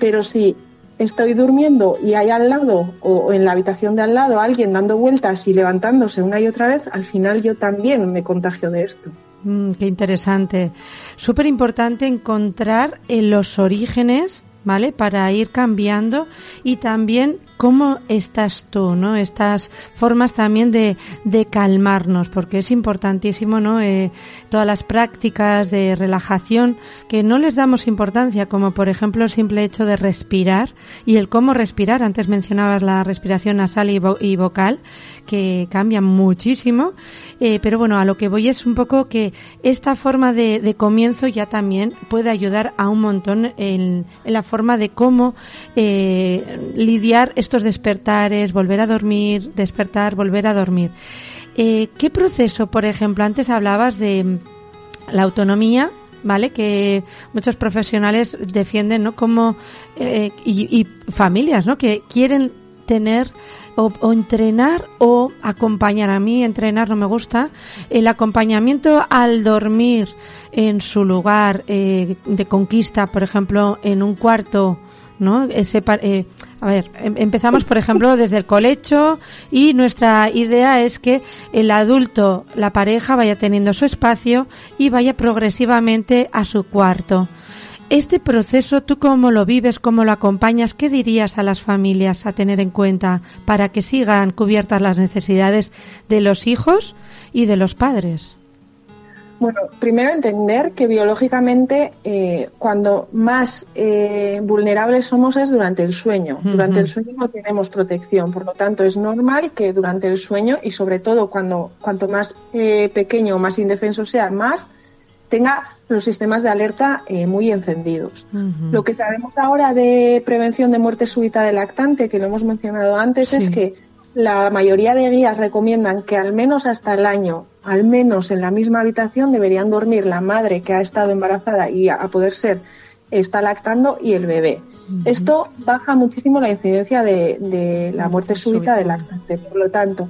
pero si estoy durmiendo y hay al lado o en la habitación de al lado alguien dando vueltas y levantándose una y otra vez, al final yo también me contagio de esto. Mm, qué interesante. Súper importante encontrar en los orígenes, ¿vale? Para ir cambiando y también cómo estás tú, ¿no? Estas formas también de, de calmarnos, porque es importantísimo, ¿no? Eh, todas las prácticas de relajación que no les damos importancia, como por ejemplo el simple hecho de respirar y el cómo respirar. Antes mencionabas la respiración nasal y, y vocal, que cambian muchísimo. Eh, pero bueno, a lo que voy es un poco que esta forma de, de comienzo ya también puede ayudar a un montón en, en la forma de cómo eh, lidiar estos despertares, volver a dormir, despertar, volver a dormir. Eh, ¿Qué proceso, por ejemplo, antes hablabas de la autonomía, ¿vale? Que muchos profesionales defienden, ¿no? Como, eh, y, y, familias, ¿no? Que quieren tener o, entrenar o acompañar. A mí entrenar no me gusta. El acompañamiento al dormir en su lugar eh, de conquista, por ejemplo, en un cuarto, ¿no? Eh, a ver, em, empezamos, por ejemplo, desde el colecho y nuestra idea es que el adulto, la pareja, vaya teniendo su espacio y vaya progresivamente a su cuarto. Este proceso, ¿tú cómo lo vives, cómo lo acompañas? ¿Qué dirías a las familias a tener en cuenta para que sigan cubiertas las necesidades de los hijos y de los padres? Bueno, primero entender que biológicamente eh, cuando más eh, vulnerables somos es durante el sueño. Uh -huh. Durante el sueño no tenemos protección, por lo tanto es normal que durante el sueño y sobre todo cuando cuanto más eh, pequeño o más indefenso sea, más tenga los sistemas de alerta eh, muy encendidos. Uh -huh. Lo que sabemos ahora de prevención de muerte súbita del lactante, que lo hemos mencionado antes, sí. es que la mayoría de guías recomiendan que al menos hasta el año, al menos en la misma habitación, deberían dormir la madre que ha estado embarazada y a, a poder ser está lactando y el bebé. Uh -huh. Esto baja muchísimo la incidencia de, de la muerte súbita del lactante. Por lo tanto,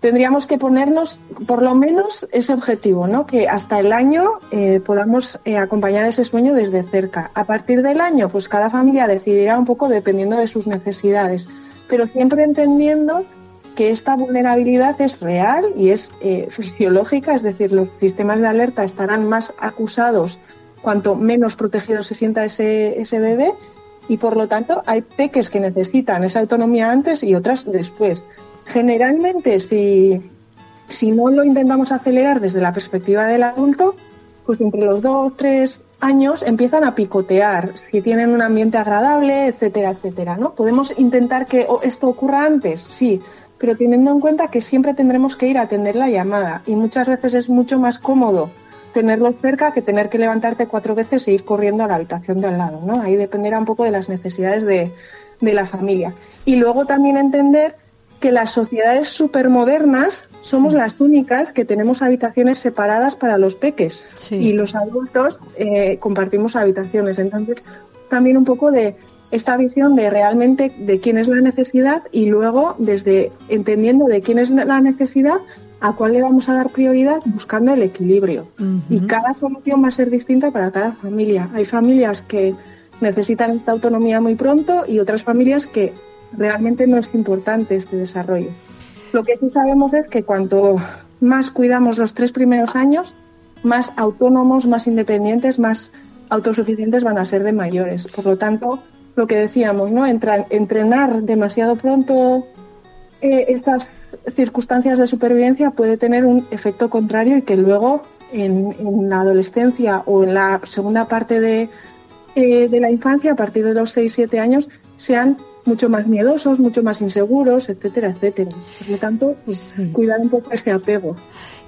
tendríamos que ponernos por lo menos ese objetivo, ¿no? Que hasta el año eh, podamos eh, acompañar ese sueño desde cerca. A partir del año, pues cada familia decidirá un poco dependiendo de sus necesidades, pero siempre entendiendo que esta vulnerabilidad es real y es eh, fisiológica, es decir, los sistemas de alerta estarán más acusados cuanto menos protegido se sienta ese, bebé y por lo tanto hay peques que necesitan esa autonomía antes y otras después. Generalmente, si, si no lo intentamos acelerar desde la perspectiva del adulto, pues entre los dos tres años empiezan a picotear, si tienen un ambiente agradable, etcétera, etcétera, ¿no? Podemos intentar que esto ocurra antes, sí, pero teniendo en cuenta que siempre tendremos que ir a atender la llamada y muchas veces es mucho más cómodo tenerlo cerca que tener que levantarte cuatro veces e ir corriendo a la habitación de al lado, ¿no? Ahí dependerá un poco de las necesidades de, de la familia. Y luego también entender que las sociedades supermodernas somos sí. las únicas que tenemos habitaciones separadas para los peques sí. y los adultos eh, compartimos habitaciones. Entonces, también un poco de esta visión de realmente de quién es la necesidad y luego desde entendiendo de quién es la necesidad a cuál le vamos a dar prioridad buscando el equilibrio. Uh -huh. Y cada solución va a ser distinta para cada familia. Hay familias que necesitan esta autonomía muy pronto y otras familias que realmente no es importante este desarrollo. Lo que sí sabemos es que cuanto más cuidamos los tres primeros años, más autónomos, más independientes, más autosuficientes van a ser de mayores. Por lo tanto, lo que decíamos, ¿no? Entrenar demasiado pronto eh, estas circunstancias de supervivencia puede tener un efecto contrario y que luego en, en la adolescencia o en la segunda parte de, eh, de la infancia, a partir de los 6-7 años, sean mucho más miedosos, mucho más inseguros, etcétera, etcétera. Por lo tanto, pues, sí. cuidar un poco ese apego.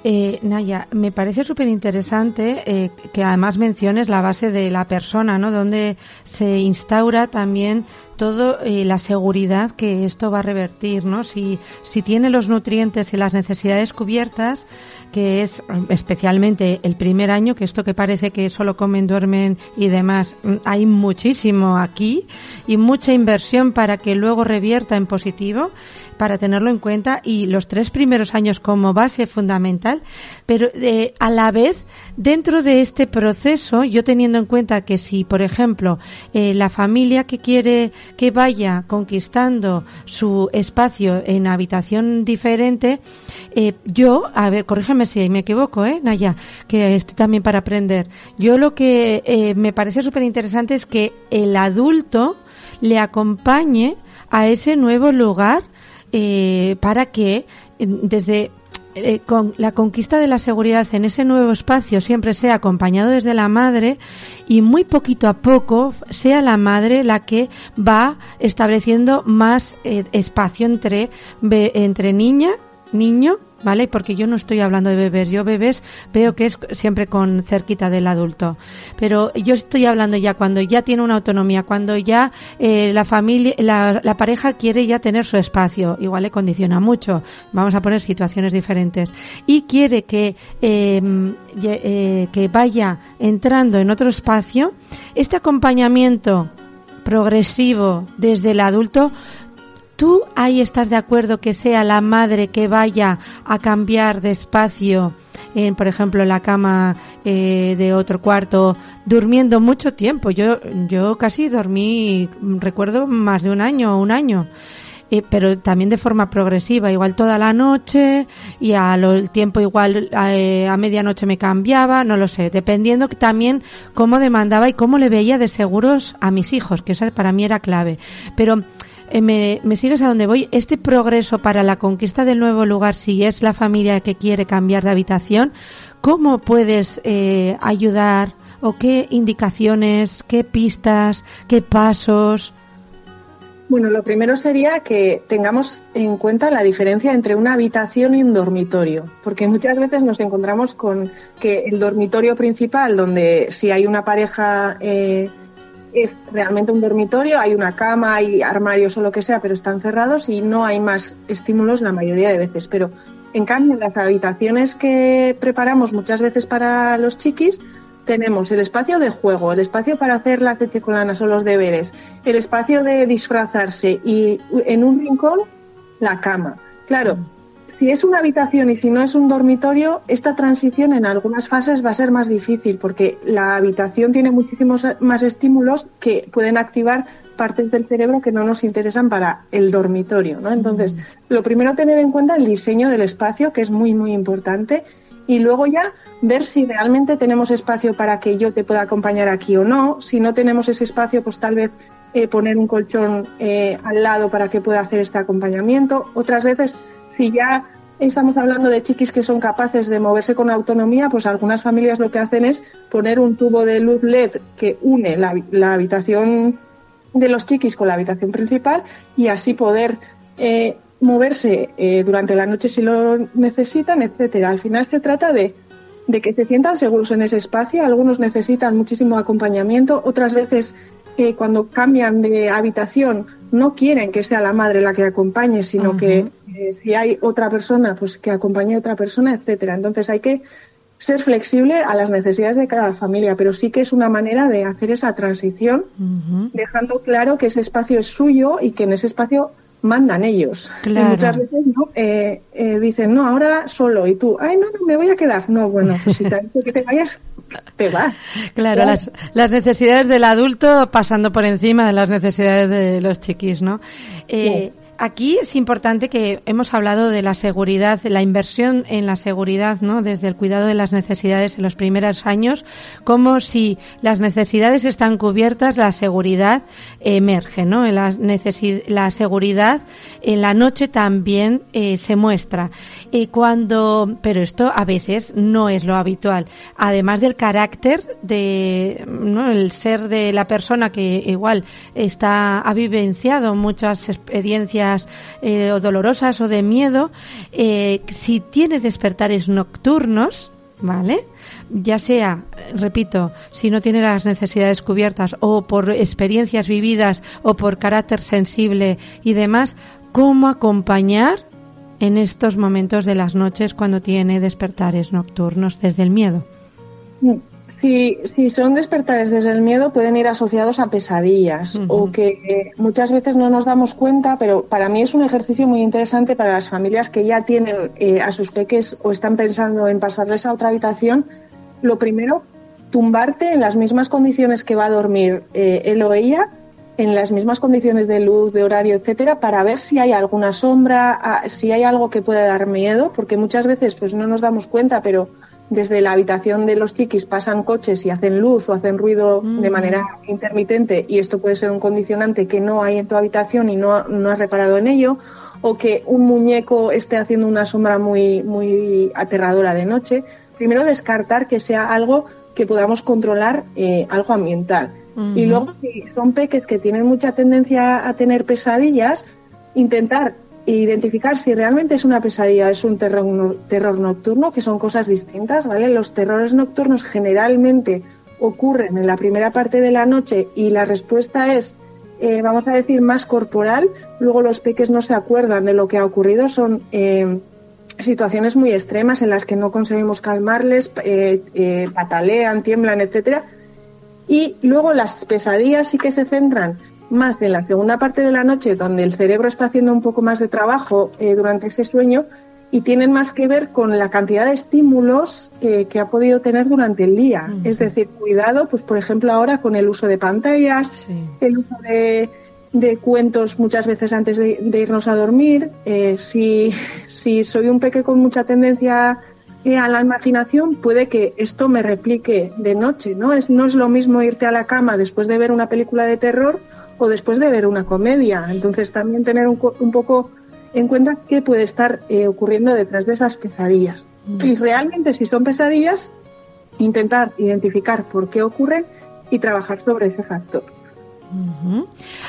Eh, Naya, me parece súper interesante eh, que además menciones la base de la persona, ¿no? Donde se instaura también todo eh, la seguridad que esto va a revertir, ¿no? Si, si tiene los nutrientes y las necesidades cubiertas, que es especialmente el primer año, que esto que parece que solo comen, duermen y demás, hay muchísimo aquí y mucha inversión para que luego revierta en positivo para tenerlo en cuenta y los tres primeros años como base fundamental, pero eh, a la vez dentro de este proceso, yo teniendo en cuenta que si, por ejemplo, eh, la familia que quiere que vaya conquistando su espacio en habitación diferente, eh, yo, a ver, corríjame si me equivoco, ¿eh, Naya? Que estoy también para aprender. Yo lo que eh, me parece súper interesante es que el adulto le acompañe a ese nuevo lugar eh, para que desde eh, con la conquista de la seguridad en ese nuevo espacio siempre sea acompañado desde la madre y muy poquito a poco sea la madre la que va estableciendo más eh, espacio entre entre niña niño ¿vale? Porque yo no estoy hablando de bebés, yo bebés veo que es siempre con cerquita del adulto, pero yo estoy hablando ya cuando ya tiene una autonomía, cuando ya eh, la familia, la, pareja quiere ya tener su espacio, igual le condiciona mucho, vamos a poner situaciones diferentes, y quiere que, eh, eh, que vaya entrando en otro espacio, este acompañamiento progresivo desde el adulto ¿Tú ahí estás de acuerdo que sea la madre que vaya a cambiar de espacio, en, por ejemplo, la cama eh, de otro cuarto, durmiendo mucho tiempo? Yo, yo casi dormí, recuerdo, más de un año o un año. Eh, pero también de forma progresiva, igual toda la noche y al tiempo igual eh, a medianoche me cambiaba, no lo sé, dependiendo también cómo demandaba y cómo le veía de seguros a mis hijos, que eso para mí era clave. Pero eh, me, sigues a donde voy, este progreso para la conquista del nuevo lugar, si es la familia que quiere cambiar de habitación, ¿cómo puedes eh, ayudar o qué indicaciones, qué pistas, qué pasos? Bueno, lo primero sería que tengamos en cuenta la diferencia entre una habitación y un dormitorio, porque muchas veces nos encontramos con que el dormitorio principal, donde si hay una pareja eh, es realmente un dormitorio, hay una cama, hay armarios o lo que sea, pero están cerrados y no hay más estímulos la mayoría de veces. Pero en cambio, en las habitaciones que preparamos muchas veces para los chiquis, tenemos el espacio de juego, el espacio para hacer las teticolanas o los deberes, el espacio de disfrazarse y en un rincón la cama. Claro, si es una habitación y si no es un dormitorio, esta transición en algunas fases va a ser más difícil porque la habitación tiene muchísimos más estímulos que pueden activar partes del cerebro que no nos interesan para el dormitorio. ¿no? Entonces, lo primero tener en cuenta el diseño del espacio, que es muy, muy importante, y luego ya ver si realmente tenemos espacio para que yo te pueda acompañar aquí o no. Si no tenemos ese espacio, pues tal vez eh, poner un colchón eh, al lado para que pueda hacer este acompañamiento. Otras veces si ya estamos hablando de chiquis que son capaces de moverse con autonomía, pues algunas familias lo que hacen es poner un tubo de luz LED que une la, habitación de los chiquis con la habitación principal y así poder eh, moverse eh, durante la noche si lo necesitan, etcétera. Al final se trata de, de que se sientan seguros en ese espacio. Algunos necesitan muchísimo acompañamiento, otras veces que cuando cambian de habitación no quieren que sea la madre la que acompañe, sino que eh, si hay otra persona, pues que acompañe a otra persona, etcétera. Entonces hay que ser flexible a las necesidades de cada familia, pero sí que es una manera de hacer esa transición, dejando claro que ese espacio es suyo y que en ese espacio mandan ellos. muchas veces ¿no? Eh, eh, dicen, no, ahora solo, y tú, ay, no, no, me voy a quedar. No, bueno, pues si te que te vayas, te vas. Claro, las, las, necesidades del adulto pasando por encima de las necesidades de los chiquis, ¿no? Eh, aquí es importante que hemos hablado de la seguridad, de la inversión en la seguridad, ¿no? Desde el cuidado de las necesidades en los primeros años, como si las necesidades están cubiertas, la seguridad emerge, ¿no? La, la seguridad en la noche también eh, se muestra. Y cuando, pero esto a veces no es lo habitual. Además del carácter de, ¿no? El ser de la persona que igual está, ha vivenciado muchas experiencias eh, o dolorosas o de miedo, eh, si tiene despertares nocturnos, ¿vale? Ya sea, repito, si no tiene las necesidades cubiertas o por experiencias vividas o por carácter sensible y demás, ¿cómo acompañar en estos momentos de las noches cuando tiene despertares nocturnos desde el miedo? si, si son despertares desde el miedo, pueden ir asociados a pesadillas o que eh, muchas veces no nos damos cuenta, pero para mí es un ejercicio muy interesante para las familias que ya tienen eh, a sus peques o están pensando en pasarles a otra habitación. Lo primero, tumbarte en las mismas condiciones que va a dormir eh, él o ella, en las mismas condiciones de luz, de horario, etcétera, para ver si hay alguna sombra, ah, si hay algo que puede dar miedo, porque muchas veces pues no nos damos cuenta, pero desde la habitación de los kikis pasan coches y hacen luz o hacen ruido de mm. manera intermitente y esto puede ser un condicionante que no hay en tu habitación y no, no has reparado en ello o que un muñeco esté haciendo una sombra muy, muy aterradora de noche. Primero descartar que sea algo que podamos controlar, eh, algo ambiental. Y luego, si son peques que tienen mucha tendencia a tener pesadillas, intentar identificar si realmente es una pesadilla, es un terror, terror nocturno, que son cosas distintas, ¿vale? Los terrores nocturnos generalmente ocurren en la primera parte de la noche y la respuesta es, eh, vamos a decir, más corporal. Luego los peques no se acuerdan de lo que ha ocurrido, son eh, situaciones muy extremas en las que no conseguimos calmarles, eh, patalean, tiemblan, etcétera. Y luego las pesadillas sí que se centran más en la segunda parte de la noche, donde el cerebro está haciendo un poco más de trabajo eh, durante ese sueño y tienen más que ver con la cantidad de estímulos que, ha podido tener durante el día. Es decir, cuidado, pues por ejemplo ahora con el uso de pantallas, el uso de, cuentos muchas veces antes de, irnos a dormir. Eh, si, si soy un peque con mucha tendencia eh, a la imaginación, puede que esto me replique de noche, ¿no? Es, no es lo mismo irte a la cama después de ver una película de terror o después de ver una comedia. Entonces también tener un, poco en cuenta qué puede estar eh, ocurriendo detrás de esas pesadillas. Mm. Y realmente si son pesadillas, intentar identificar por qué ocurren y trabajar sobre ese factor.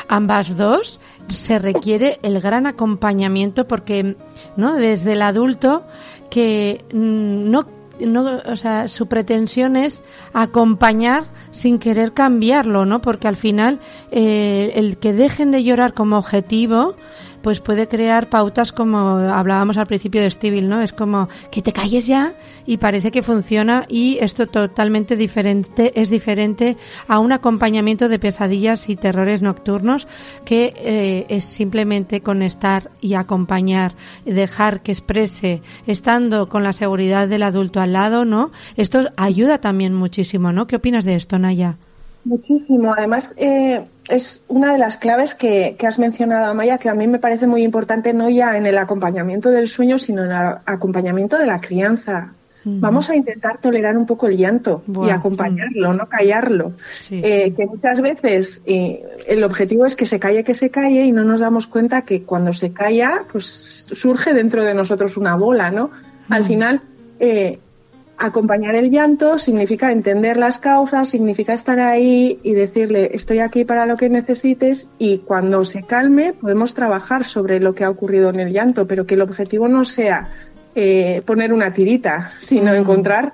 Ambas dos se requiere el gran acompañamiento porque, ¿no? Desde el adulto que mm, no no, o sea, su pretensión es acompañar sin querer cambiarlo, ¿no? Porque al final eh, el que dejen de llorar como objetivo pues puede crear pautas como hablábamos al principio de Stevie, ¿no? Es como que te calles ya y parece que funciona y esto totalmente diferente es diferente a un acompañamiento de pesadillas y terrores nocturnos que eh, es simplemente con estar y acompañar, dejar que exprese, estando con la seguridad del adulto al lado, ¿no? Esto ayuda también muchísimo, ¿no? ¿Qué opinas de esto, Naya? Muchísimo. Además, eh, es una de las claves que, has mencionado, Amaya, que a mí me parece muy importante, no ya en el acompañamiento del sueño, sino en el acompañamiento de la crianza. Vamos a intentar tolerar un poco el llanto y acompañarlo, no callarlo. Eh, que muchas veces eh, el objetivo es que se calle, que se calle y no nos damos cuenta que cuando se calla, pues surge dentro de nosotros una bola, ¿no? Al final, eh, acompañar el llanto significa entender las causas, significa estar ahí y decirle estoy aquí para lo que necesites y cuando se calme podemos trabajar sobre lo que ha ocurrido en el llanto, pero que el objetivo no sea eh, poner una tirita, sino mm. encontrar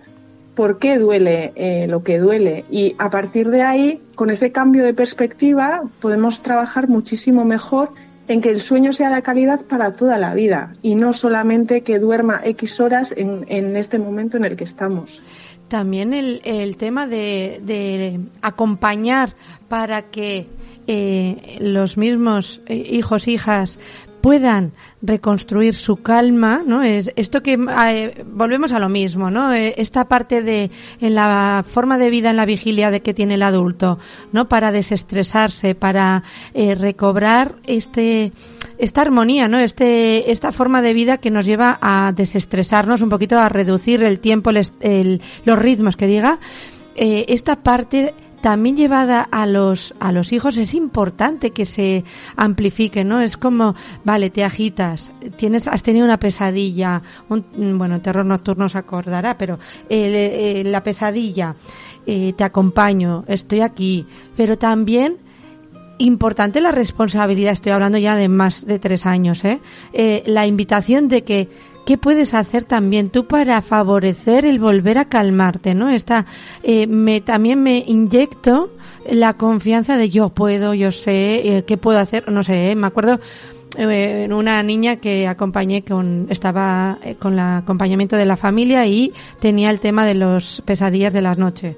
por qué duele eh, lo que duele y a partir de ahí, con ese cambio de perspectiva, podemos trabajar muchísimo mejor en que el sueño sea de calidad para toda la vida y no solamente que duerma X horas en, en este momento en el que estamos. También el, el tema de, de, acompañar para que eh, los mismos eh, hijos, hijas puedan reconstruir su calma, ¿no? Es esto que eh, volvemos a lo mismo, ¿no? Eh, esta parte de en la forma de vida en la vigilia de que tiene el adulto, ¿no? Para desestresarse, para eh, recobrar este esta armonía, ¿no? Este esta forma de vida que nos lleva a desestresarnos un poquito, a reducir el tiempo, el, los ritmos que diga. esta parte también llevada a los a los hijos es importante que se amplifique no es como vale te agitas tienes has tenido una pesadilla un, bueno terror nocturno se acordará pero eh, la pesadilla eh, te acompaño estoy aquí pero también importante la responsabilidad estoy hablando ya de más de tres años ¿eh? eh la invitación de que ¿Qué puedes hacer también tú para favorecer el volver a calmarte, no? Esta, eh, me, también me inyecto la confianza de yo puedo, yo sé, eh, qué puedo hacer, no sé, eh, me acuerdo eh, una niña que acompañé con estaba con el acompañamiento de la familia y tenía el tema de los pesadillas de las noches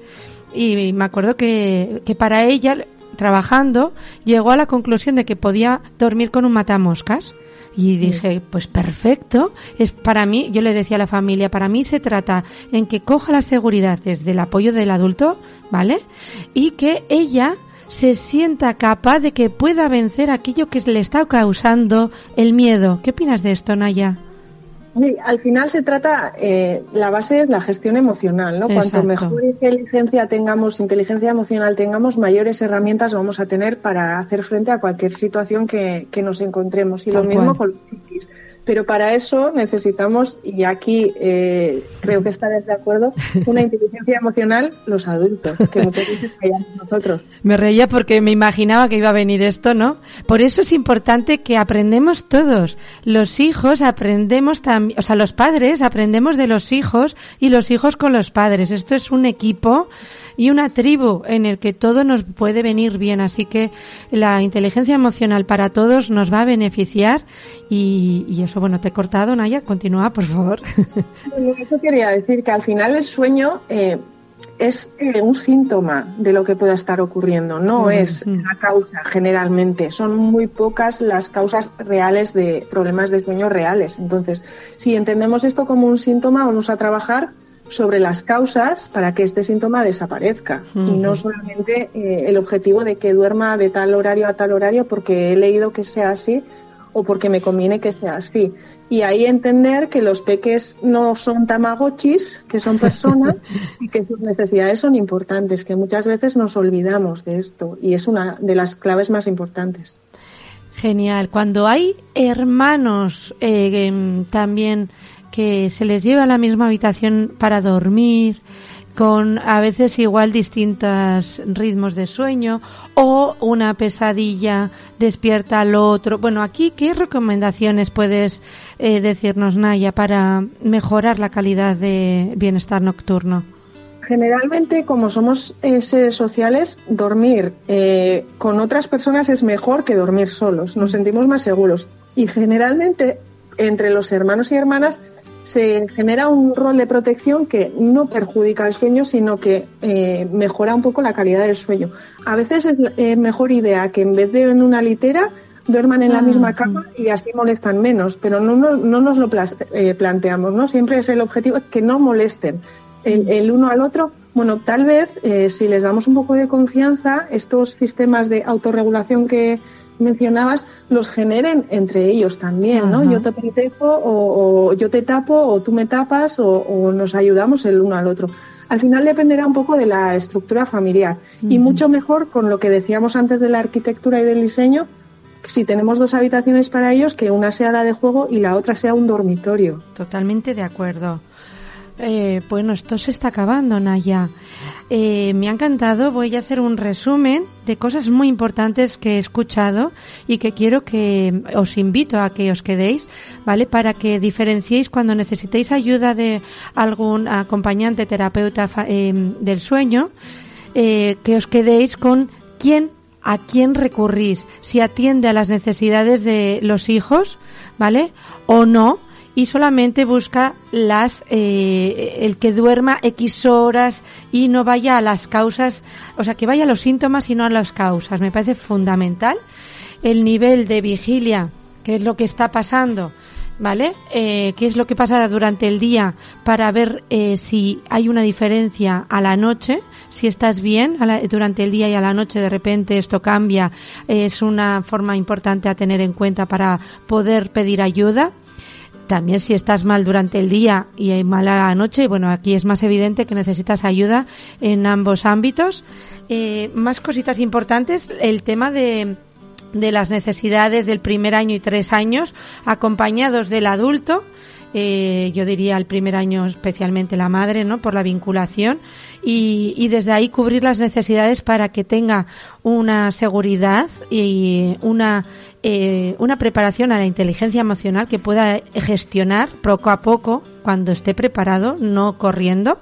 y me acuerdo que, que para ella trabajando llegó a la conclusión de que podía dormir con un matamoscas y dije, pues perfecto, es para mí, yo le decía a la familia, para mí se trata en que coja la seguridad desde el apoyo del adulto, ¿vale? Y que ella se sienta capaz de que pueda vencer aquello que le está causando el miedo. ¿Qué opinas de esto, Naya? Al final se trata, eh, la base es la gestión emocional, ¿no? Cuanto mejor inteligencia tengamos, inteligencia emocional tengamos, mayores herramientas vamos a tener para hacer frente a cualquier situación que, que nos encontremos. Y lo mismo con los psiquis. Pero para eso necesitamos, y aquí eh, creo que estarás de acuerdo, una inteligencia emocional los adultos, que muchas veces nosotros. Me reía porque me imaginaba que iba a venir esto, ¿no? Por eso es importante que aprendemos todos. Los hijos aprendemos también, o sea, los padres aprendemos de los hijos y los hijos con los padres. Esto es un equipo y una tribu en el que todo nos puede venir bien. Así que la inteligencia emocional para todos nos va a beneficiar y, eso, bueno, te he cortado, Naya, continúa, por favor. eso quería decir que al final el sueño eh, es eh, un síntoma de lo que pueda estar ocurriendo, no es la causa generalmente. Son muy pocas las causas reales de problemas de sueño reales. Entonces, si entendemos esto como un síntoma, vamos a trabajar sobre las causas para que este síntoma desaparezca y no solamente eh, el objetivo de que duerma de tal horario a tal horario porque he leído que sea así o porque me conviene que sea así. Y ahí entender que los peques no son tamagotchis, que son personas y que sus necesidades son importantes, que muchas veces nos olvidamos de esto y es una de las claves más importantes. Genial. Cuando hay hermanos eh, em, también que se les lleva a la misma habitación para dormir, con a veces igual distintos ritmos de sueño o una pesadilla despierta al otro. Bueno, aquí, ¿qué recomendaciones puedes eh, decirnos, Naya, para mejorar la calidad de bienestar nocturno? Generalmente, como somos eh, seres sociales, dormir eh, con otras personas es mejor que dormir solos. Nos sentimos más seguros. Y generalmente, entre los hermanos y hermanas, se genera un rol de protección que no perjudica el sueño, sino que eh, mejora un poco la calidad del sueño. A veces es eh, mejor idea que en vez de en una litera duerman en la misma ah, cama y así molestan menos, pero no, no, nos lo eh, planteamos, ¿no? Siempre es el objetivo que no molesten el, el uno al otro. Bueno, tal vez si les damos un poco de confianza, estos sistemas de autorregulación que, mencionabas los generen entre ellos también, ¿no? Yo te protejo o, yo te tapo o tú me tapas o, nos ayudamos el uno al otro. Al final dependerá un poco de la estructura familiar y mucho mejor con lo que decíamos antes de la arquitectura y del diseño, si tenemos dos habitaciones para ellos, que una sea la de juego y la otra sea un dormitorio. Totalmente de acuerdo. Eh, bueno, esto se está acabando, Naya. Eh, me ha encantado. Voy a hacer un resumen de cosas muy importantes que he escuchado y que quiero que os invito a que os quedéis, ¿vale? Para que diferenciéis cuando necesitéis ayuda de algún acompañante, terapeuta eh, del sueño, que os quedéis con quién, a quién recurrís, si atiende a las necesidades de los hijos, ¿vale? O no y solamente busca las eh, el que duerma X horas y no vaya a las causas, o sea, que vaya a los síntomas y no a las causas. Me parece fundamental el nivel de vigilia, qué es lo que está pasando, ¿vale? Eh, qué es lo que pasa durante el día para ver eh, si hay una diferencia a la noche, si estás bien durante el día y a la noche de repente esto cambia, es una forma importante a tener en cuenta para poder pedir ayuda también si estás mal durante el día y mal a la noche, bueno, aquí es más evidente que necesitas ayuda en ambos ámbitos. Eh, más cositas importantes, el tema de, de las necesidades del primer año y tres años, acompañados del adulto, eh, yo diría el primer año especialmente la madre, ¿no? Por la vinculación y, desde ahí cubrir las necesidades para que tenga una seguridad y una eh, una preparación a la inteligencia emocional que pueda gestionar poco a poco cuando esté preparado, no corriendo,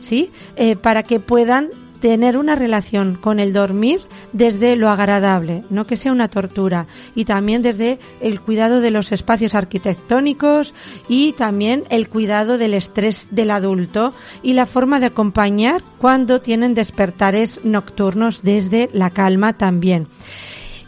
¿sí? Eh, para que puedan tener una relación con el dormir desde lo agradable, no que sea una tortura, y también desde el cuidado de los espacios arquitectónicos y también el cuidado del estrés del adulto y la forma de acompañar cuando tienen despertares nocturnos desde la calma también.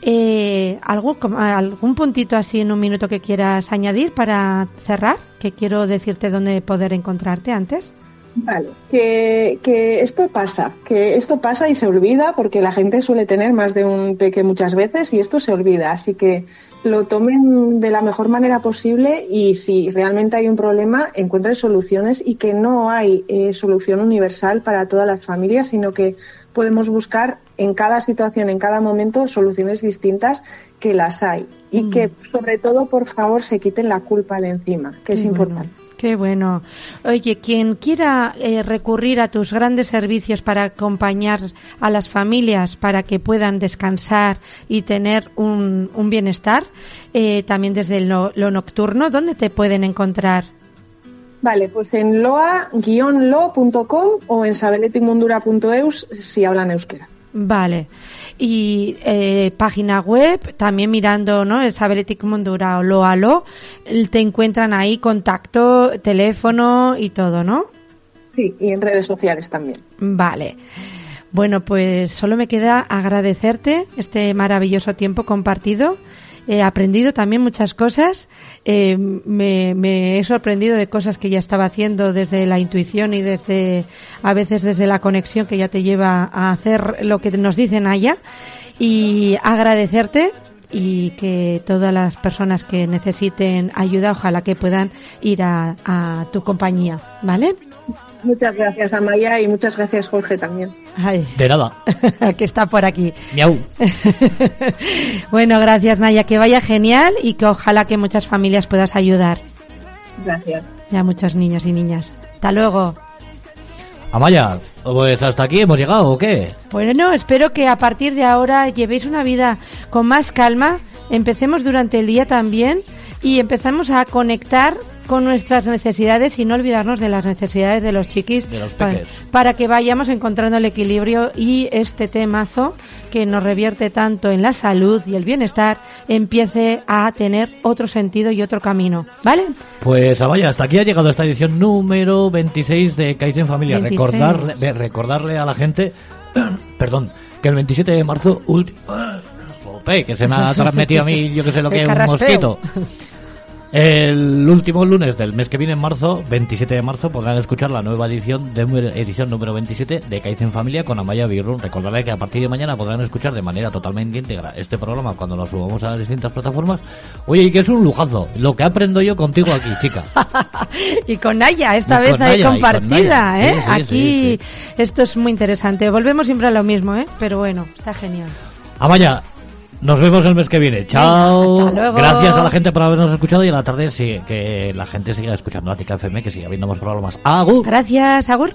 Eh, ¿algún, ¿Algún puntito así en un minuto que quieras añadir para cerrar? Que quiero decirte dónde poder encontrarte antes. Vale, que, que, esto pasa, que esto pasa y se olvida porque la gente suele tener más de un peque muchas veces y esto se olvida. Así que lo tomen de la mejor manera posible y si realmente hay un problema, encuentren soluciones y que no hay eh, solución universal para todas las familias, sino que podemos buscar en cada situación, en cada momento, soluciones distintas que las hay. Y mm. que, sobre todo, por favor, se quiten la culpa de encima, que es importante. Qué bueno. Oye, quien quiera eh, recurrir a tus grandes servicios para acompañar a las familias para que puedan descansar y tener un, bienestar, eh, también desde lo, nocturno, ¿dónde te pueden encontrar? Vale, pues en loa-lo.com o en sabeletimundura.eus si hablan euskera. Vale y eh, página web, también mirando, ¿no? El Sabeletic Mundura o lo alo, te encuentran ahí contacto, teléfono y todo, ¿no? Sí, y en redes sociales también. Vale. Bueno, pues solo me queda agradecerte este maravilloso tiempo compartido he aprendido también muchas cosas. Eh, me, he sorprendido de cosas que ya estaba haciendo desde la intuición y desde, a veces desde la conexión que ya te lleva a hacer lo que nos dicen allá. Y agradecerte y que todas las personas que necesiten ayuda, ojalá que puedan ir a, a tu compañía, ¿vale? Muchas gracias, Amaya, y muchas gracias, Jorge, también. De nada. que está por aquí. Miau. bueno, gracias, Naya. Que vaya genial y que ojalá que muchas familias puedas ayudar. Gracias. Ya muchos niños y niñas. Hasta luego. Amaya, pues hasta aquí hemos llegado, ¿o qué? Bueno, espero que a partir de ahora llevéis una vida con más calma, empecemos durante el día también y empezamos a conectar con nuestras necesidades y no olvidarnos de las necesidades de los chiquis para, que vayamos encontrando el equilibrio y este temazo que nos revierte tanto en la salud y el bienestar empiece a tener otro sentido y otro camino, ¿vale? Pues vaya, hasta aquí ha llegado esta edición número 26 de Kaizen Familia. Recordarle, recordarle a la gente, perdón, que el 27 de marzo último que se me ha transmitido a mí, yo que sé lo que es un mosquito. El último lunes del mes que viene, en marzo, 27 de marzo, podrán escuchar la nueva edición, de edición número 27 de Kaizen Familia con Amaya Birrun. Recordaré que a partir de mañana podrán escuchar de manera totalmente íntegra este programa cuando lo subamos a las distintas plataformas. Oye, y que es un lujazo, lo que aprendo yo contigo aquí, chica. y con Naya, esta vez ahí compartida, ¿eh? aquí esto es muy interesante. Volvemos siempre a lo mismo, ¿eh? Pero bueno, está genial. Amaya, nos vemos el mes que viene. Chao. Gracias a la gente por habernos escuchado y a la tarde sí, que la gente siga escuchando a Tica FM, que siga viendo más programas. Agur. Gracias, Agur.